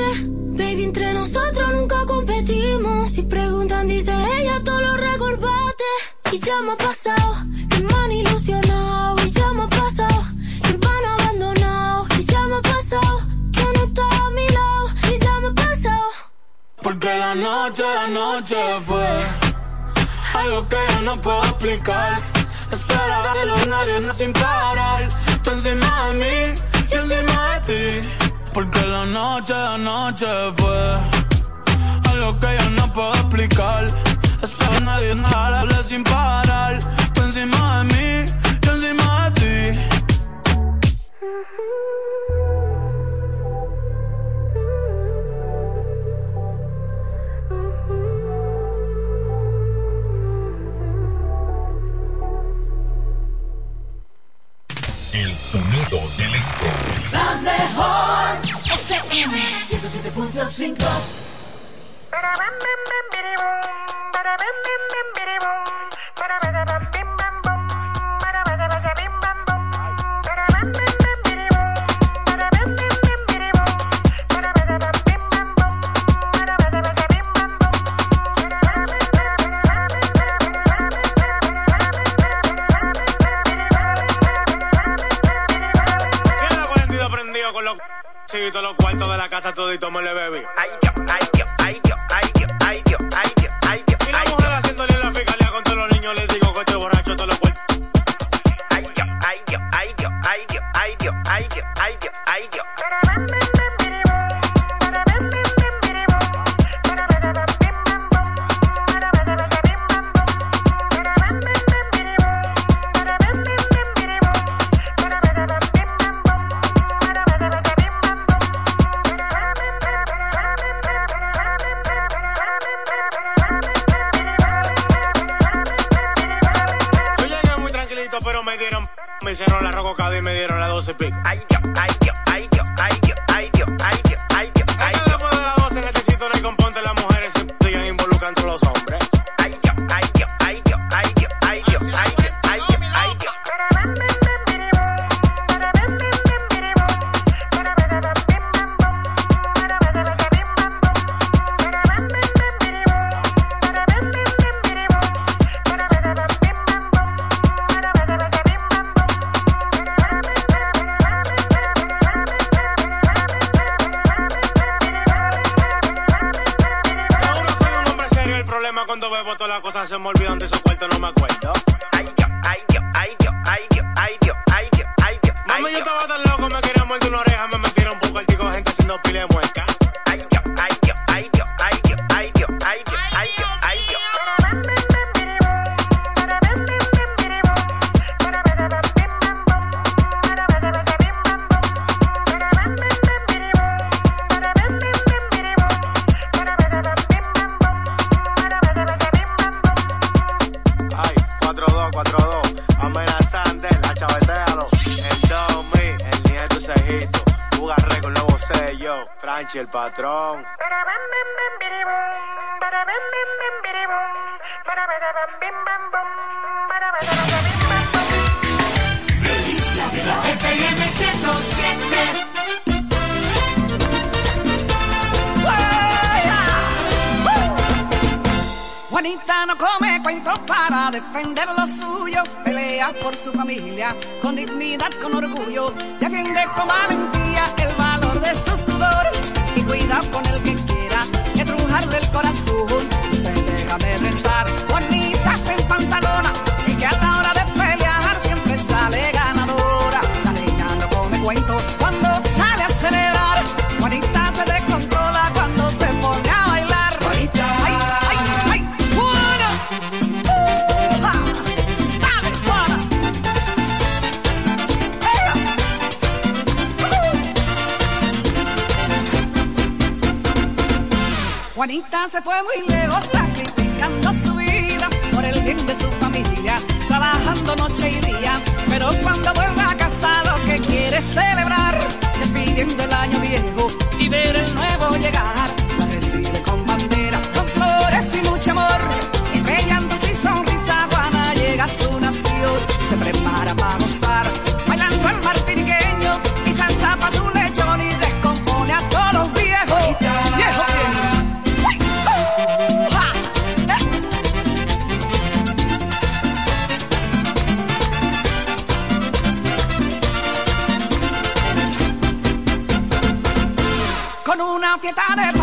Baby, entre nosotros nunca competimos. Si preguntan, dice ella, todo lo recorbate. Y ya me ha pasado, que me han ilusionado. Y ya me ha pasado, que me han abandonado. Y ya me ha pasado, que no está a mi lado. Y ya me ha pasado. Porque la noche, la noche fue algo que yo no puedo explicar. Eso era de los nadie sin parar. Tú encima de mí, yo encima de ti. Porque la noche, la noche fue algo que yo no puedo explicar. Eso nadie hable sin parar. Tú encima de mí, yo encima de ti. El sonido del esto. La mejor. FM 107.5 Queda sí, todos los cuartos de la casa todito me le bebí. Ay, yo, ay, yo, ay, yo, ay, yo, ay, yo, ay, yo, ay, yo. Y la mujer haciéndole en la fiscalía con todos los niños les digo que estoy borracho todos los cuartos. Ay, yo, ay, yo, ay, yo, ay, yo, ay, yo, ay, yo, ay, yo, ay, yo. Y me dieron la doce y pico. Ay, problema cuando bebo todas las cosas se me olvidan de su cuarto, no me acuerdo. Ay, yo, ay, yo, ay, yo, ay, yo, ay, yo, ay, yo, ay, yo. Mami, yo estaba tan loco, me quería morder una oreja, me metieron un poco el tico, gente haciendo pile muerta. Richie el patrón. 107. Juanita no come cuentos para defender lo suyo, pelea por su familia con dignidad, con orgullo, defiende con valentía el valor de sus con el que quiera, que trujarle el corazón. Se déjame rentar, bonitas en pantalona. Juanita se fue muy lejos sacrificando su vida por el bien de su familia, trabajando noche y día. Pero cuando vuelva a casa lo que quiere es celebrar, despidiendo el año viejo y ver el nuevo llegar. fiesta de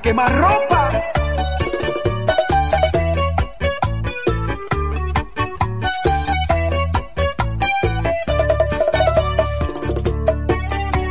A quemar ropa.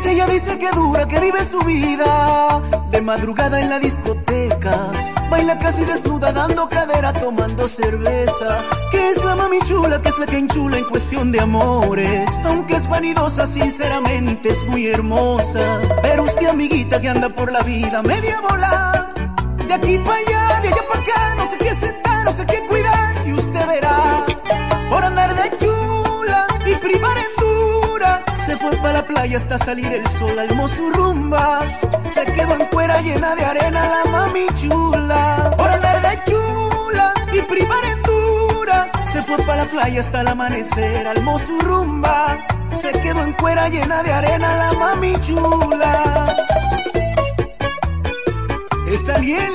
Ella dice que dura, que vive su vida de madrugada en la discoteca. Baila casi desnuda, dando cadera, tomando cerveza. Que es la mami chula, que es la que enchula en cuestión de amores. Aunque es vanidosa, sinceramente es muy hermosa. Pero usted, amiguita, que anda por la vida media bola. De aquí para allá, de allá para acá, no sé qué sentar, no sé qué cuidar. Y usted verá, fue para la playa hasta salir el sol, almó su rumba. Se quedó en cuera llena de arena la mami chula. Por andar de chula y privar en dura. Se fue para la playa hasta el amanecer, almó su rumba. Se quedó en cuera llena de arena la mami chula. ¿Está bien?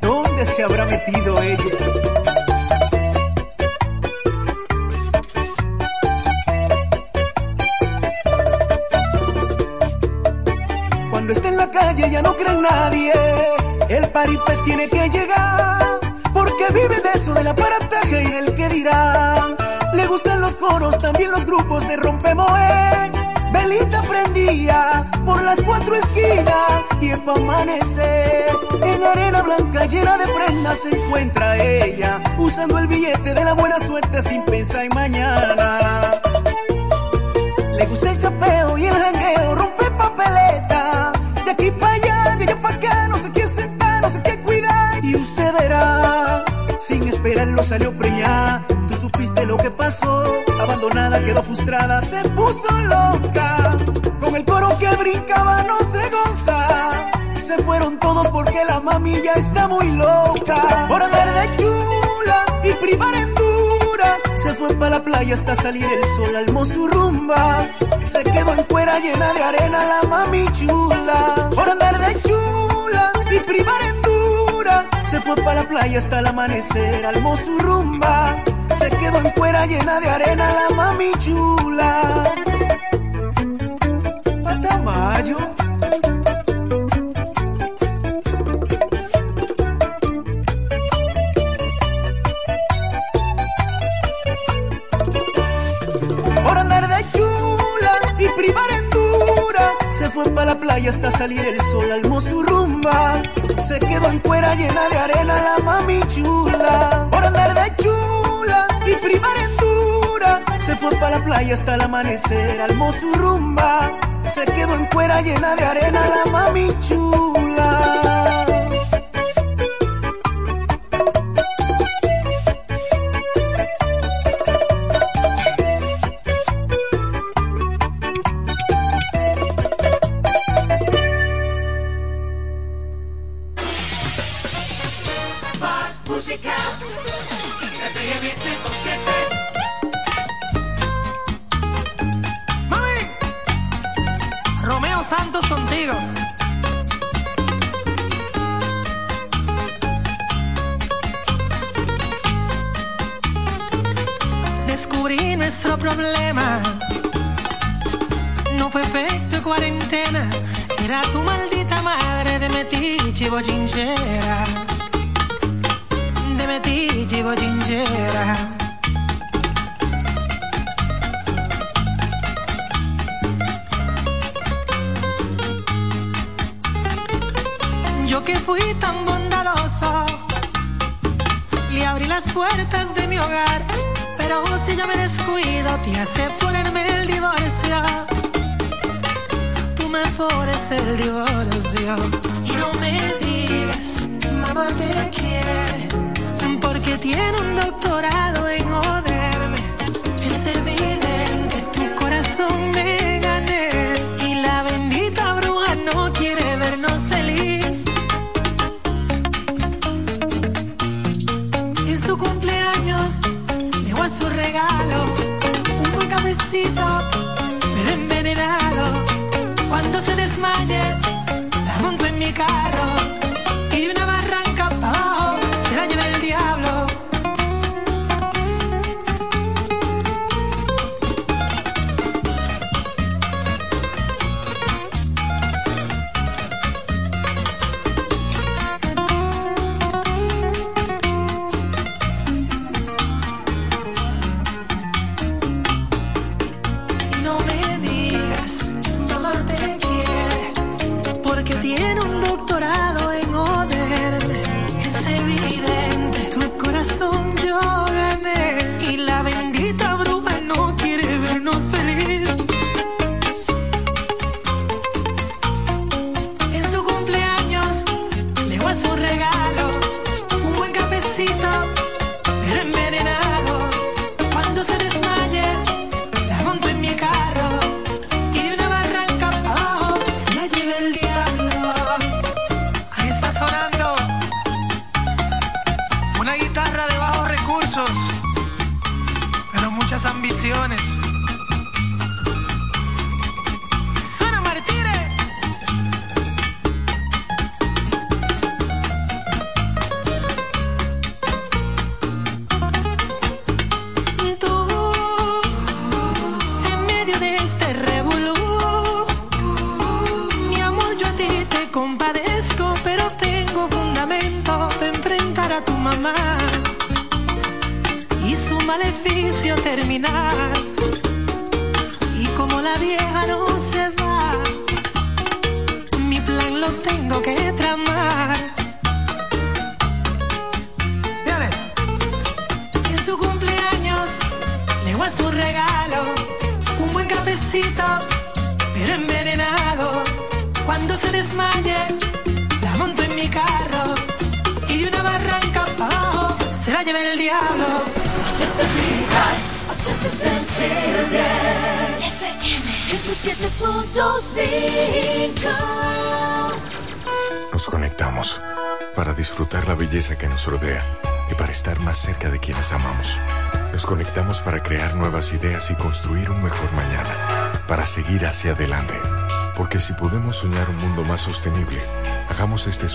¿Dónde se habrá metido ella? Calle ya no cree en nadie. El paripé tiene que llegar. Porque vive de eso, del aparataje y del que dirán. Le gustan los coros, también los grupos de rompemoe. Velita prendía por las cuatro esquinas y es pa' amanecer. En arena blanca llena de prendas se encuentra ella, usando el billete de la buena suerte sin pensar en mañana. Le gusta el chapeo y el esperarlo salió preñada. Tú supiste lo que pasó, abandonada, quedó frustrada, se puso loca. Con el coro que brincaba no se goza. Se fueron todos porque la mami ya está muy loca. Por andar de chula y privar en dura. Se fue para la playa hasta salir el sol, almó su rumba. Se quedó en cuera llena de arena la mami chula. Por andar de chula y privar en Se fue para la playa hasta el amanecer, almó su rumba. Se quedó en cuera llena de arena la mami chula. Patamayo. Se fue para la playa hasta salir el sol, almó su rumba. Se quedó en cuera llena de arena la mami chula. Por andar de chula y privar en dura. Se fue para la playa hasta el amanecer, almó su rumba. Se quedó en cuera llena de arena la mami chula. Que fui tan bondadoso, le abrí las puertas de mi hogar, pero si yo me descuido, te hace ponerme el divorcio. Tú me pones el divorcio. Y no me digas, mamá te quiere, porque tiene un doctorado en joderme.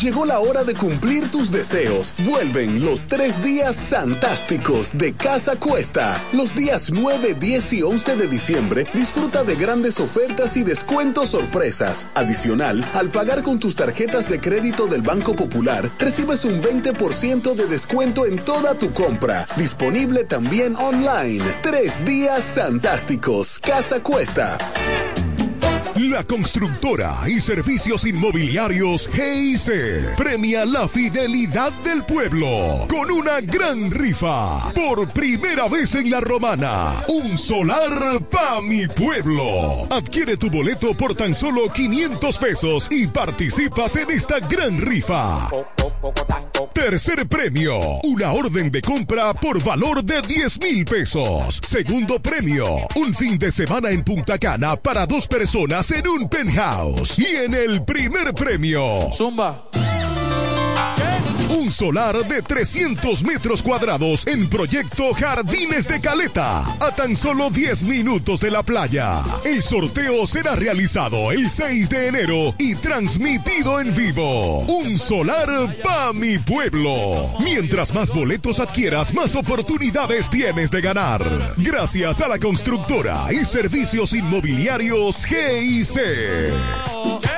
Llegó la hora de cumplir tus deseos. Vuelven los tres días fantásticos de Casa Cuesta. Los días 9, 10 y 11 de diciembre disfruta de grandes ofertas y descuentos sorpresas. Adicional, al pagar con tus tarjetas de crédito del Banco Popular, recibes un 20% de descuento en toda tu compra. Disponible también online. Tres días fantásticos. Casa Cuesta. La constructora y servicios inmobiliarios GIC premia la fidelidad del pueblo con una gran rifa. Por primera vez en la romana, un solar pa' mi pueblo. Adquiere tu boleto por tan solo 500 pesos y participas en esta gran rifa. Tercer premio, una orden de compra por valor de 10 mil pesos. Segundo premio, un fin de semana en Punta Cana para dos personas en un penthouse. Y en el primer premio, Zumba. Un solar de 300 metros cuadrados en proyecto Jardines de Caleta, a tan solo 10 minutos de la playa. El sorteo será realizado el 6 de enero y transmitido en vivo. Un solar pa' mi pueblo. Mientras más boletos adquieras, más oportunidades tienes de ganar. Gracias a la constructora y servicios inmobiliarios GIC.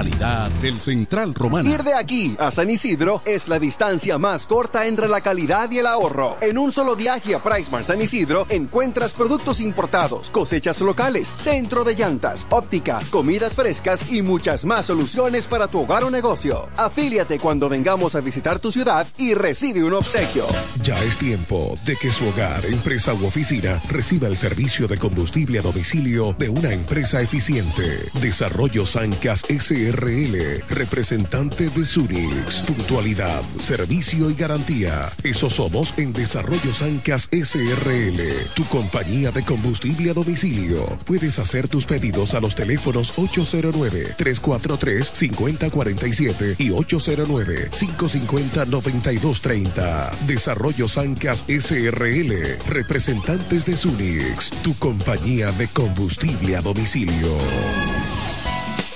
calidad del Central Romano. Ir de aquí a San Isidro es la distancia más corta entre la calidad y el ahorro. En un solo viaje a Pricemart San Isidro encuentras productos importados, cosechas locales, centro de llantas, óptica, comidas frescas y muchas más soluciones para tu hogar o negocio. Afíliate cuando vengamos a visitar tu ciudad y recibe un obsequio. Ya es tiempo de que su hogar, empresa u oficina reciba el servicio de combustible a domicilio de una empresa eficiente. Desarrollo Sancas SR RL, representante de Sunix. Puntualidad, servicio y garantía. Eso somos en Desarrollo Sancas SRL, tu compañía de combustible a domicilio. Puedes hacer tus pedidos a los teléfonos 809-343-5047 y 809-550-9230. Desarrollo Sancas SRL, representantes de Sunix, tu compañía de combustible a domicilio.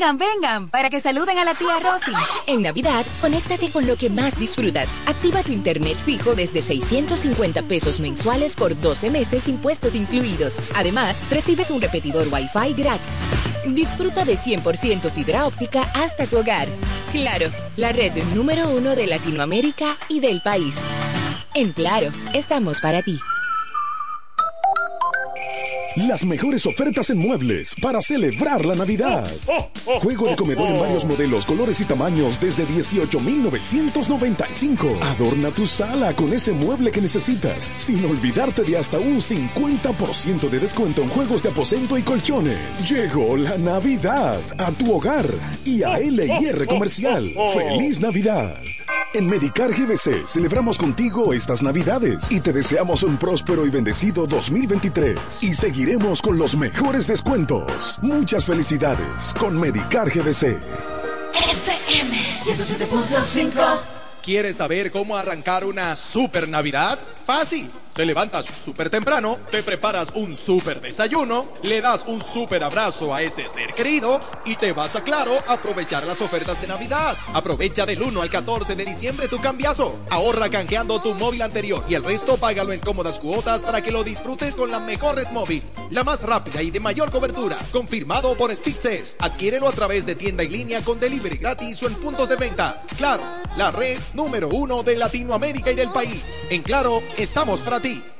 Vengan, vengan, para que saluden a la tía Rosy. En Navidad, conéctate con lo que más disfrutas. Activa tu internet fijo desde 650 pesos mensuales por 12 meses impuestos incluidos. Además, recibes un repetidor Wi-Fi gratis. Disfruta de 100% fibra óptica hasta tu hogar. Claro, la red número uno de Latinoamérica y del país. En Claro, estamos para ti. Las mejores ofertas en muebles para celebrar la Navidad. Juego de comedor en varios modelos, colores y tamaños desde 18,995. Adorna tu sala con ese mueble que necesitas, sin olvidarte de hasta un 50% de descuento en juegos de aposento y colchones. Llegó la Navidad a tu hogar y a LIR Comercial. ¡Feliz Navidad! En Medicar GBC celebramos contigo estas Navidades y te deseamos un próspero y bendecido 2023. Y seguiremos con los mejores descuentos. Muchas felicidades con Medicar GBC. FM 107.5 ¿Quieres saber cómo arrancar una super Navidad? Fácil. Te levantas súper temprano, te preparas un súper desayuno, le das un súper abrazo a ese ser querido y te vas a Claro a aprovechar las ofertas de Navidad. Aprovecha del 1 al 14 de diciembre tu cambiazo. Ahorra canjeando tu móvil anterior y el resto págalo en cómodas cuotas para que lo disfrutes con la mejor red móvil, la más rápida y de mayor cobertura. Confirmado por Speedtest. Adquiérelo a través de tienda en línea con delivery gratis o en puntos de venta. Claro, la red número uno de Latinoamérica y del país. En Claro, estamos para ti.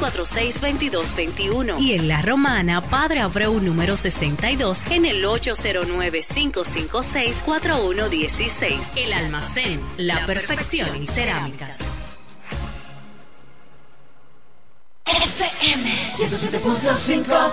246-2221. Y en La Romana, Padre Abreu número 62, en el 809-556-4116. El almacén, la, perfección, perfección en cerámicas. FM 107.5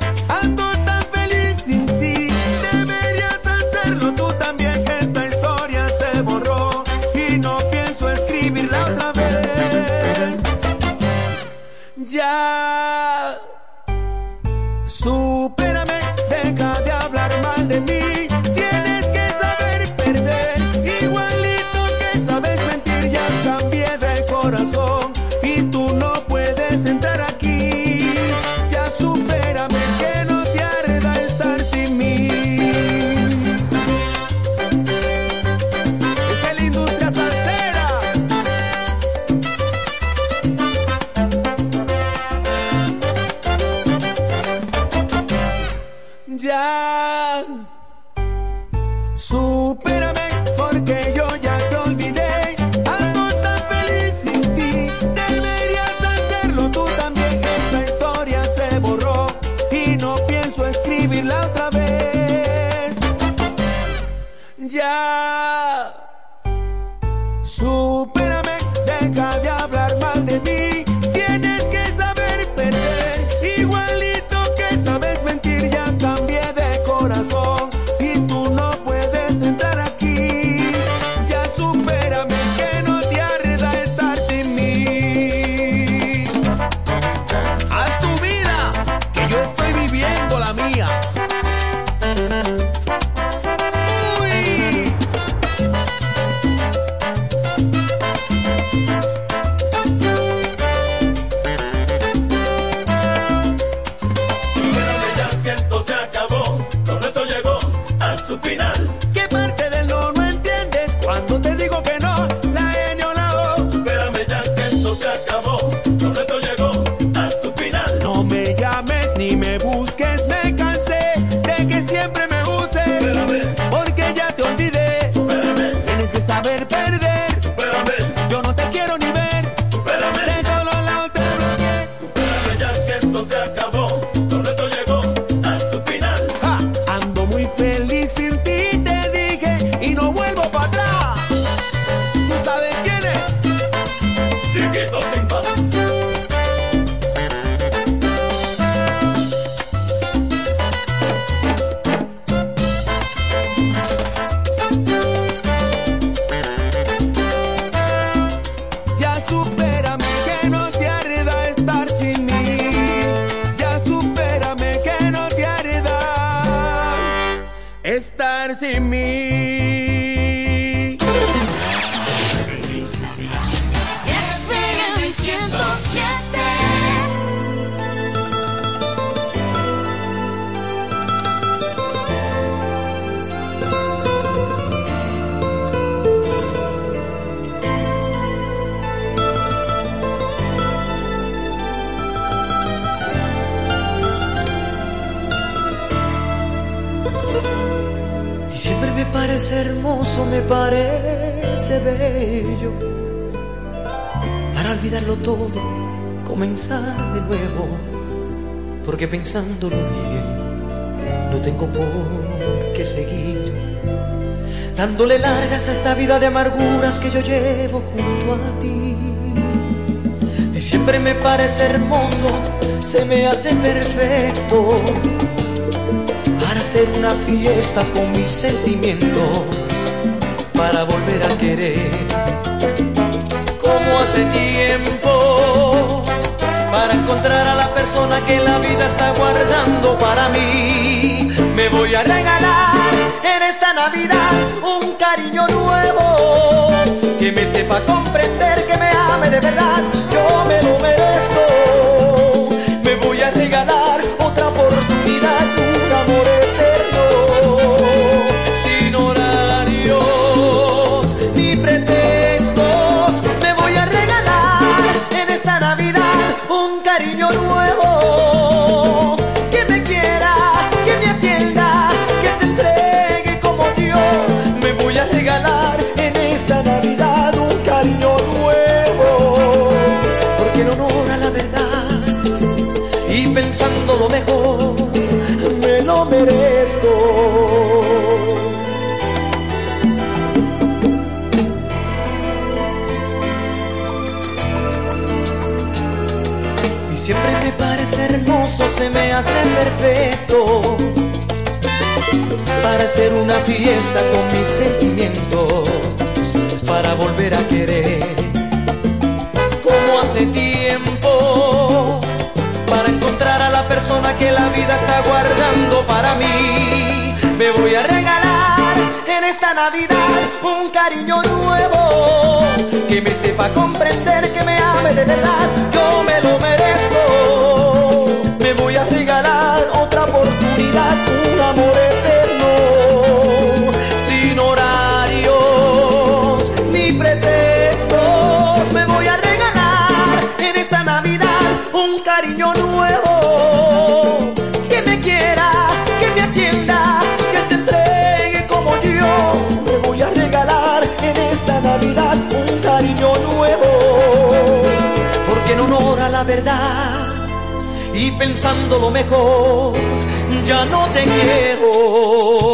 esta vida de amarguras que yo llevo junto a ti. Te siempre me parece hermoso, se me hace perfecto para hacer una fiesta con mis sentimientos, para volver a querer. Como hace tiempo, para encontrar a la persona que la vida está guardando para mí, me voy a regalar en esta Navidad que me sepa comprender, que me ame de verdad, yo me lo merezco. Me hace perfecto. Para hacer una fiesta con mis sentimientos, para volver a querer. Como hace tiempo, para encontrar a la persona que la vida está guardando para mí. Me voy a regalar en esta Navidad un cariño nuevo, que me sepa comprender, que me ame de verdad, y pensando lo mejor, ya no te quiero.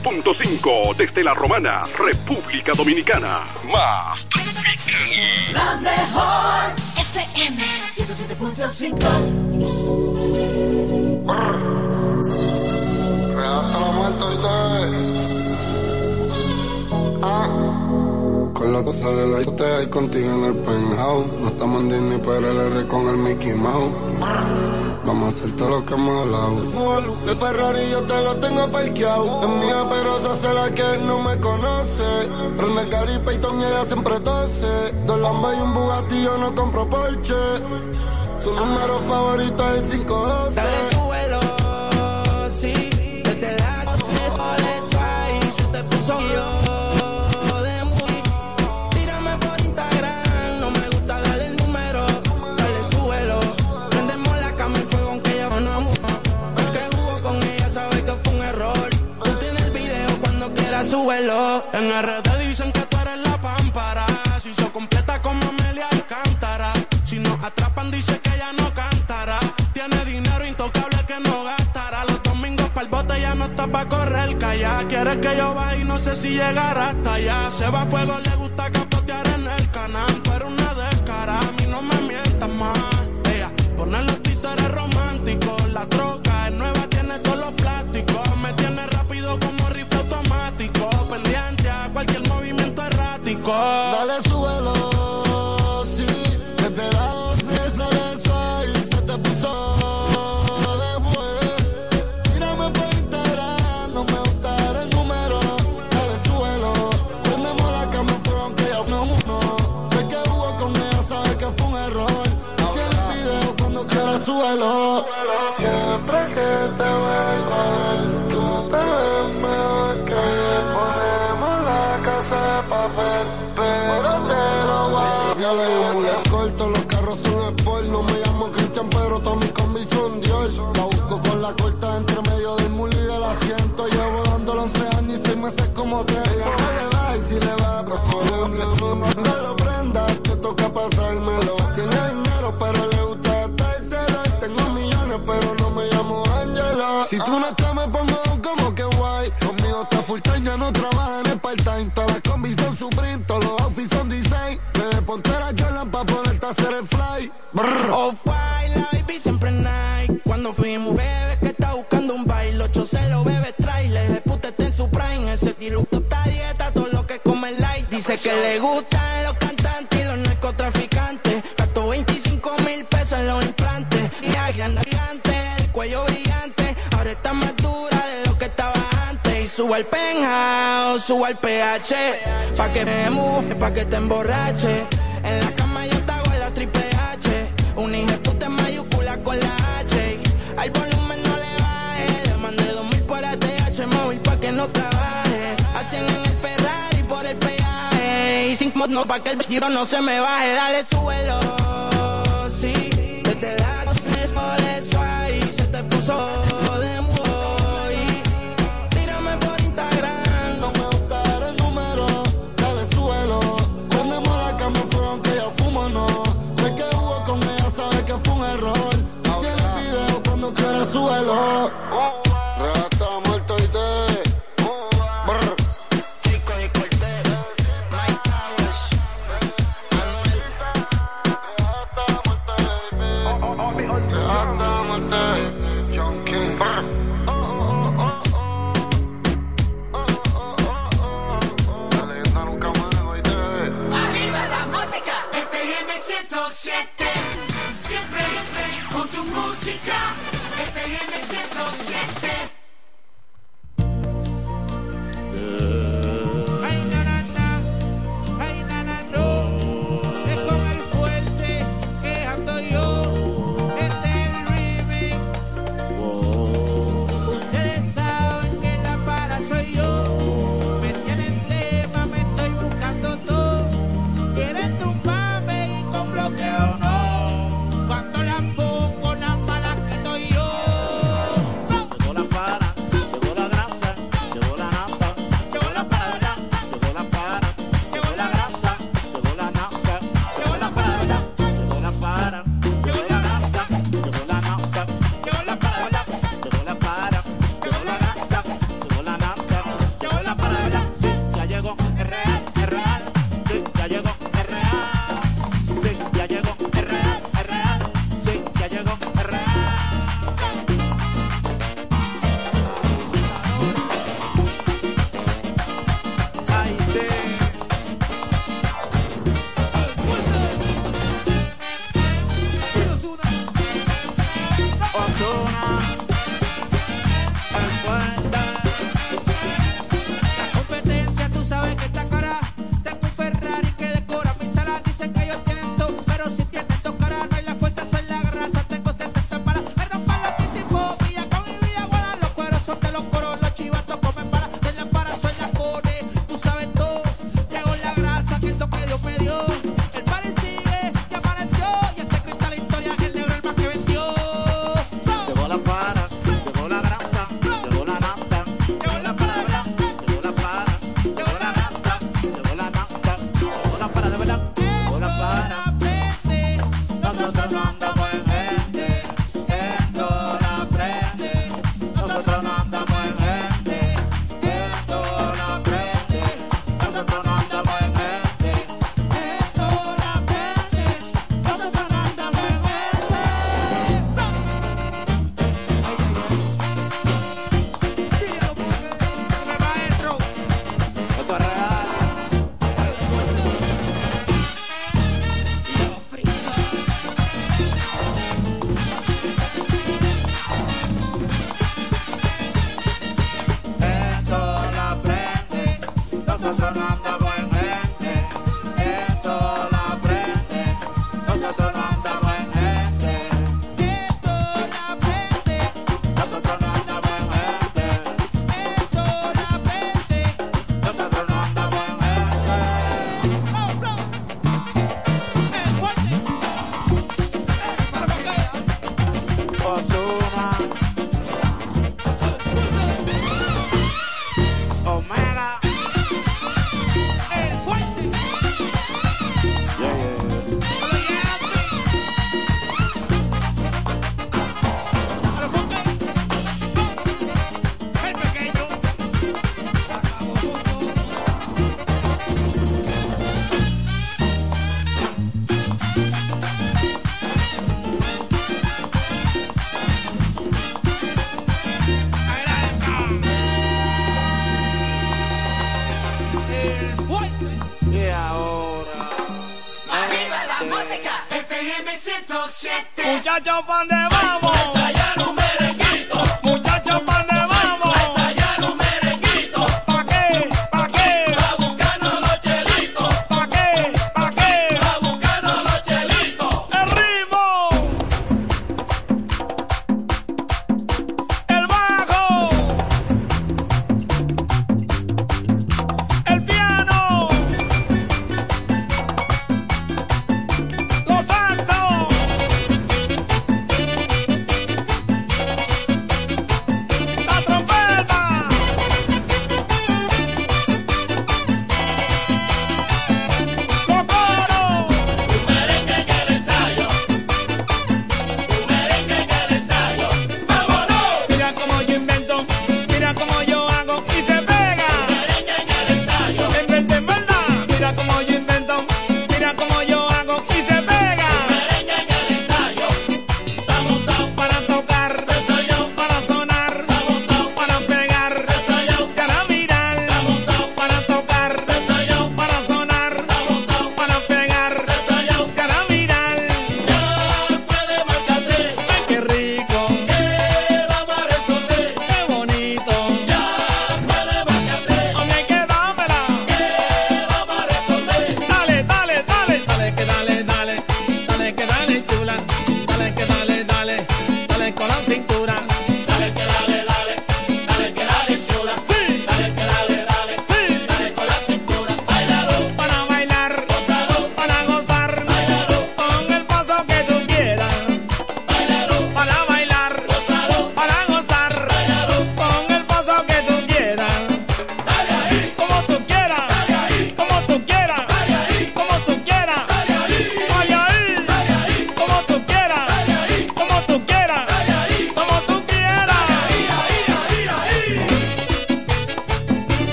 107.5 desde la Romana, República Dominicana. Más tropical. La mejor FM 107.5. Hasta la muerte, Con la cosa de la IT contigo en el penthouse. No estamos en Disney, pero el R con el Mickey Mouse. Vamos a hacer todo lo que hemos hablado. El Ferrari yo te lo tengo parqueado. Es mía, pero se hace la que no me conoce. Prende Gary Payton y ella siempre tose. Dos Lambas y un Bugatti, yo no compro Porsche. Su número favorito es el 512. En RD dicen que tú eres la pámpara. Si se completa como Amelia Alcántara. Si nos atrapan, dice que ella no cantará. Tiene dinero intocable que no gastará. Los domingos para el bote ya no está para correr calla. Quiere que yo vaya y no sé si llegará hasta allá. Se va a fuego, le gusta capotear en el canal. Pero una descarada, a mí no me mientas más. Ella pone los títeres románticos, la droga romántico. La corta entre medio del mulo y del asiento. Llevo dándolo 11 años y 6 meses como tres. Ella no le va y si le va, pero No lo prenda, te toca pasármelo. Tiene dinero, pero le gusta estárselo. Tengo millones, pero no me llamo Angelo. Si tú no estás, me pongo como que guay. Conmigo está full time, ya no trabaja en el part-time. Todas las combis son Supreme, todos los outfits son design. Bebé, ponte la Jordan pa' ponerte a hacer el fly. Brr. Oh, que le gustan los cantantes y los narcotraficantes. Gastó 25 mil pesos en los implantes. Y agran gigante, el cuello brillante. Ahora está más dura de lo que estaba antes. Y subo al penthouse, subo al PH. Pa' que me muje, pa' que te emborrache. En la cama yo te hago la triple H. Una hija en mayúscula con la H. Al volumen no le baje. Le mandé dos mil por ATH móvil pa' que no trabaje. El no pa' que el giro no se me baje. Dale, súbelo. Sí, desde la se sole suave. Se te puso de muy. Tírame por Instagram. No me gusta dar el número, dale suelo. Prendemos la cama fuego aunque ya fumo, no. De que hubo con ella, sabe que fue un error. Tiene video cuando quiera súbelo. 107. Muchachos, ¿pa' dónde vamos?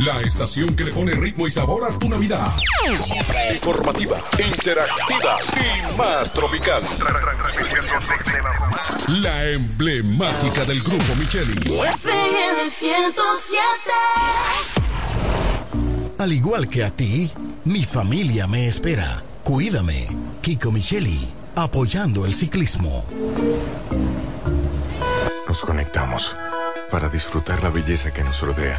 La estación que le pone ritmo y sabor a tu Navidad. Siempre informativa, interactiva y más tropical. La emblemática del grupo Micheli. FM 107. Al igual que a ti, mi familia me espera. Cuídame. Kiko Micheli, apoyando el ciclismo. Nos conectamos para disfrutar la belleza que nos rodea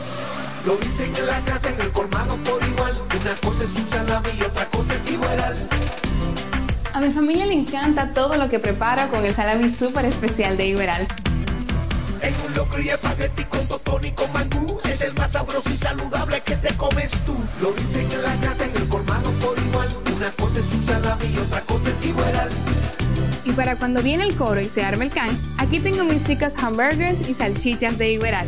Lo dicen en la casa, en el colmado por igual. Una cosa es un salami y otra cosa es igual. A mi familia le encanta todo lo que prepara con el salami súper especial de Iberal. En un locro y espagueti con totón y con mangú. Es el más sabroso y saludable que te comes tú. Lo dicen en la casa, en el colmado por igual. Una cosa es un salami y otra cosa es igual. Y para cuando viene el coro y se arma el can, aquí tengo mis ricas hamburgers y salchichas de Iberal.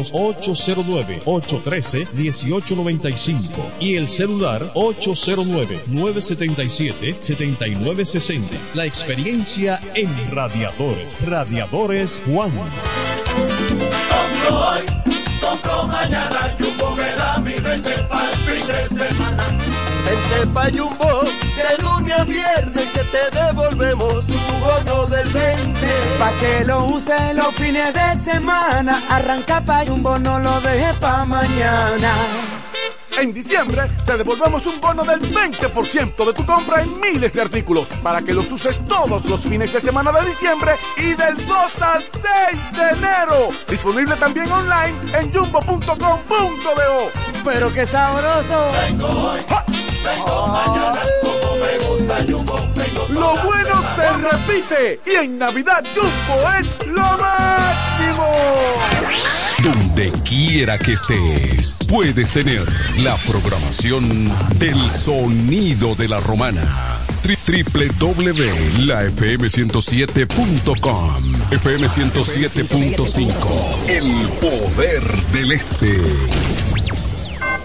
809-813-1895 y el celular 809-977-7960. La experiencia en radiadores. Radiadores Juan. Compro hoy, compro mañana, Jumbo me da mi 20 pa'l fin de semana. Vente pa' Jumbo, de lunes a viernes que te devolvemos tu bono del 20. Pa' que lo use los fines de semana, arranca pa' Jumbo, no lo dejes pa' mañana. En diciembre te devolvemos un bono del 20% de tu compra en miles de artículos para que los uses todos los fines de semana de diciembre y del 2 al 6 de enero. Disponible también online en jumbo.com.do. Pero qué sabroso. Vengo hoy, vengo mañana, como me gusta Jumbo. Vengo Lo bueno se repite y en Navidad Jumbo es lo máximo. Donde quiera que estés, puedes tener la programación del sonido de la romana. Tri- www.lafm107.com FM 107.5 El poder del este.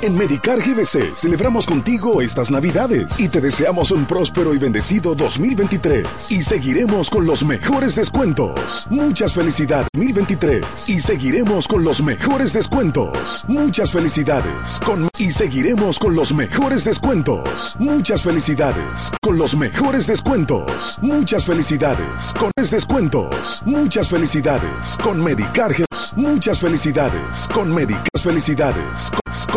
En Medicar GBC celebramos contigo estas Navidades y te deseamos un próspero y bendecido 2023. Y seguiremos con los mejores descuentos. Muchas felicidades 2023. Y seguiremos con los mejores descuentos. Muchas felicidades. Con y seguiremos con los mejores descuentos. Muchas felicidades. Con los mejores descuentos. Muchas felicidades. Con descuentos. Muchas felicidades. Con Medicar Muchas felicidades. Con Medicas felicidades.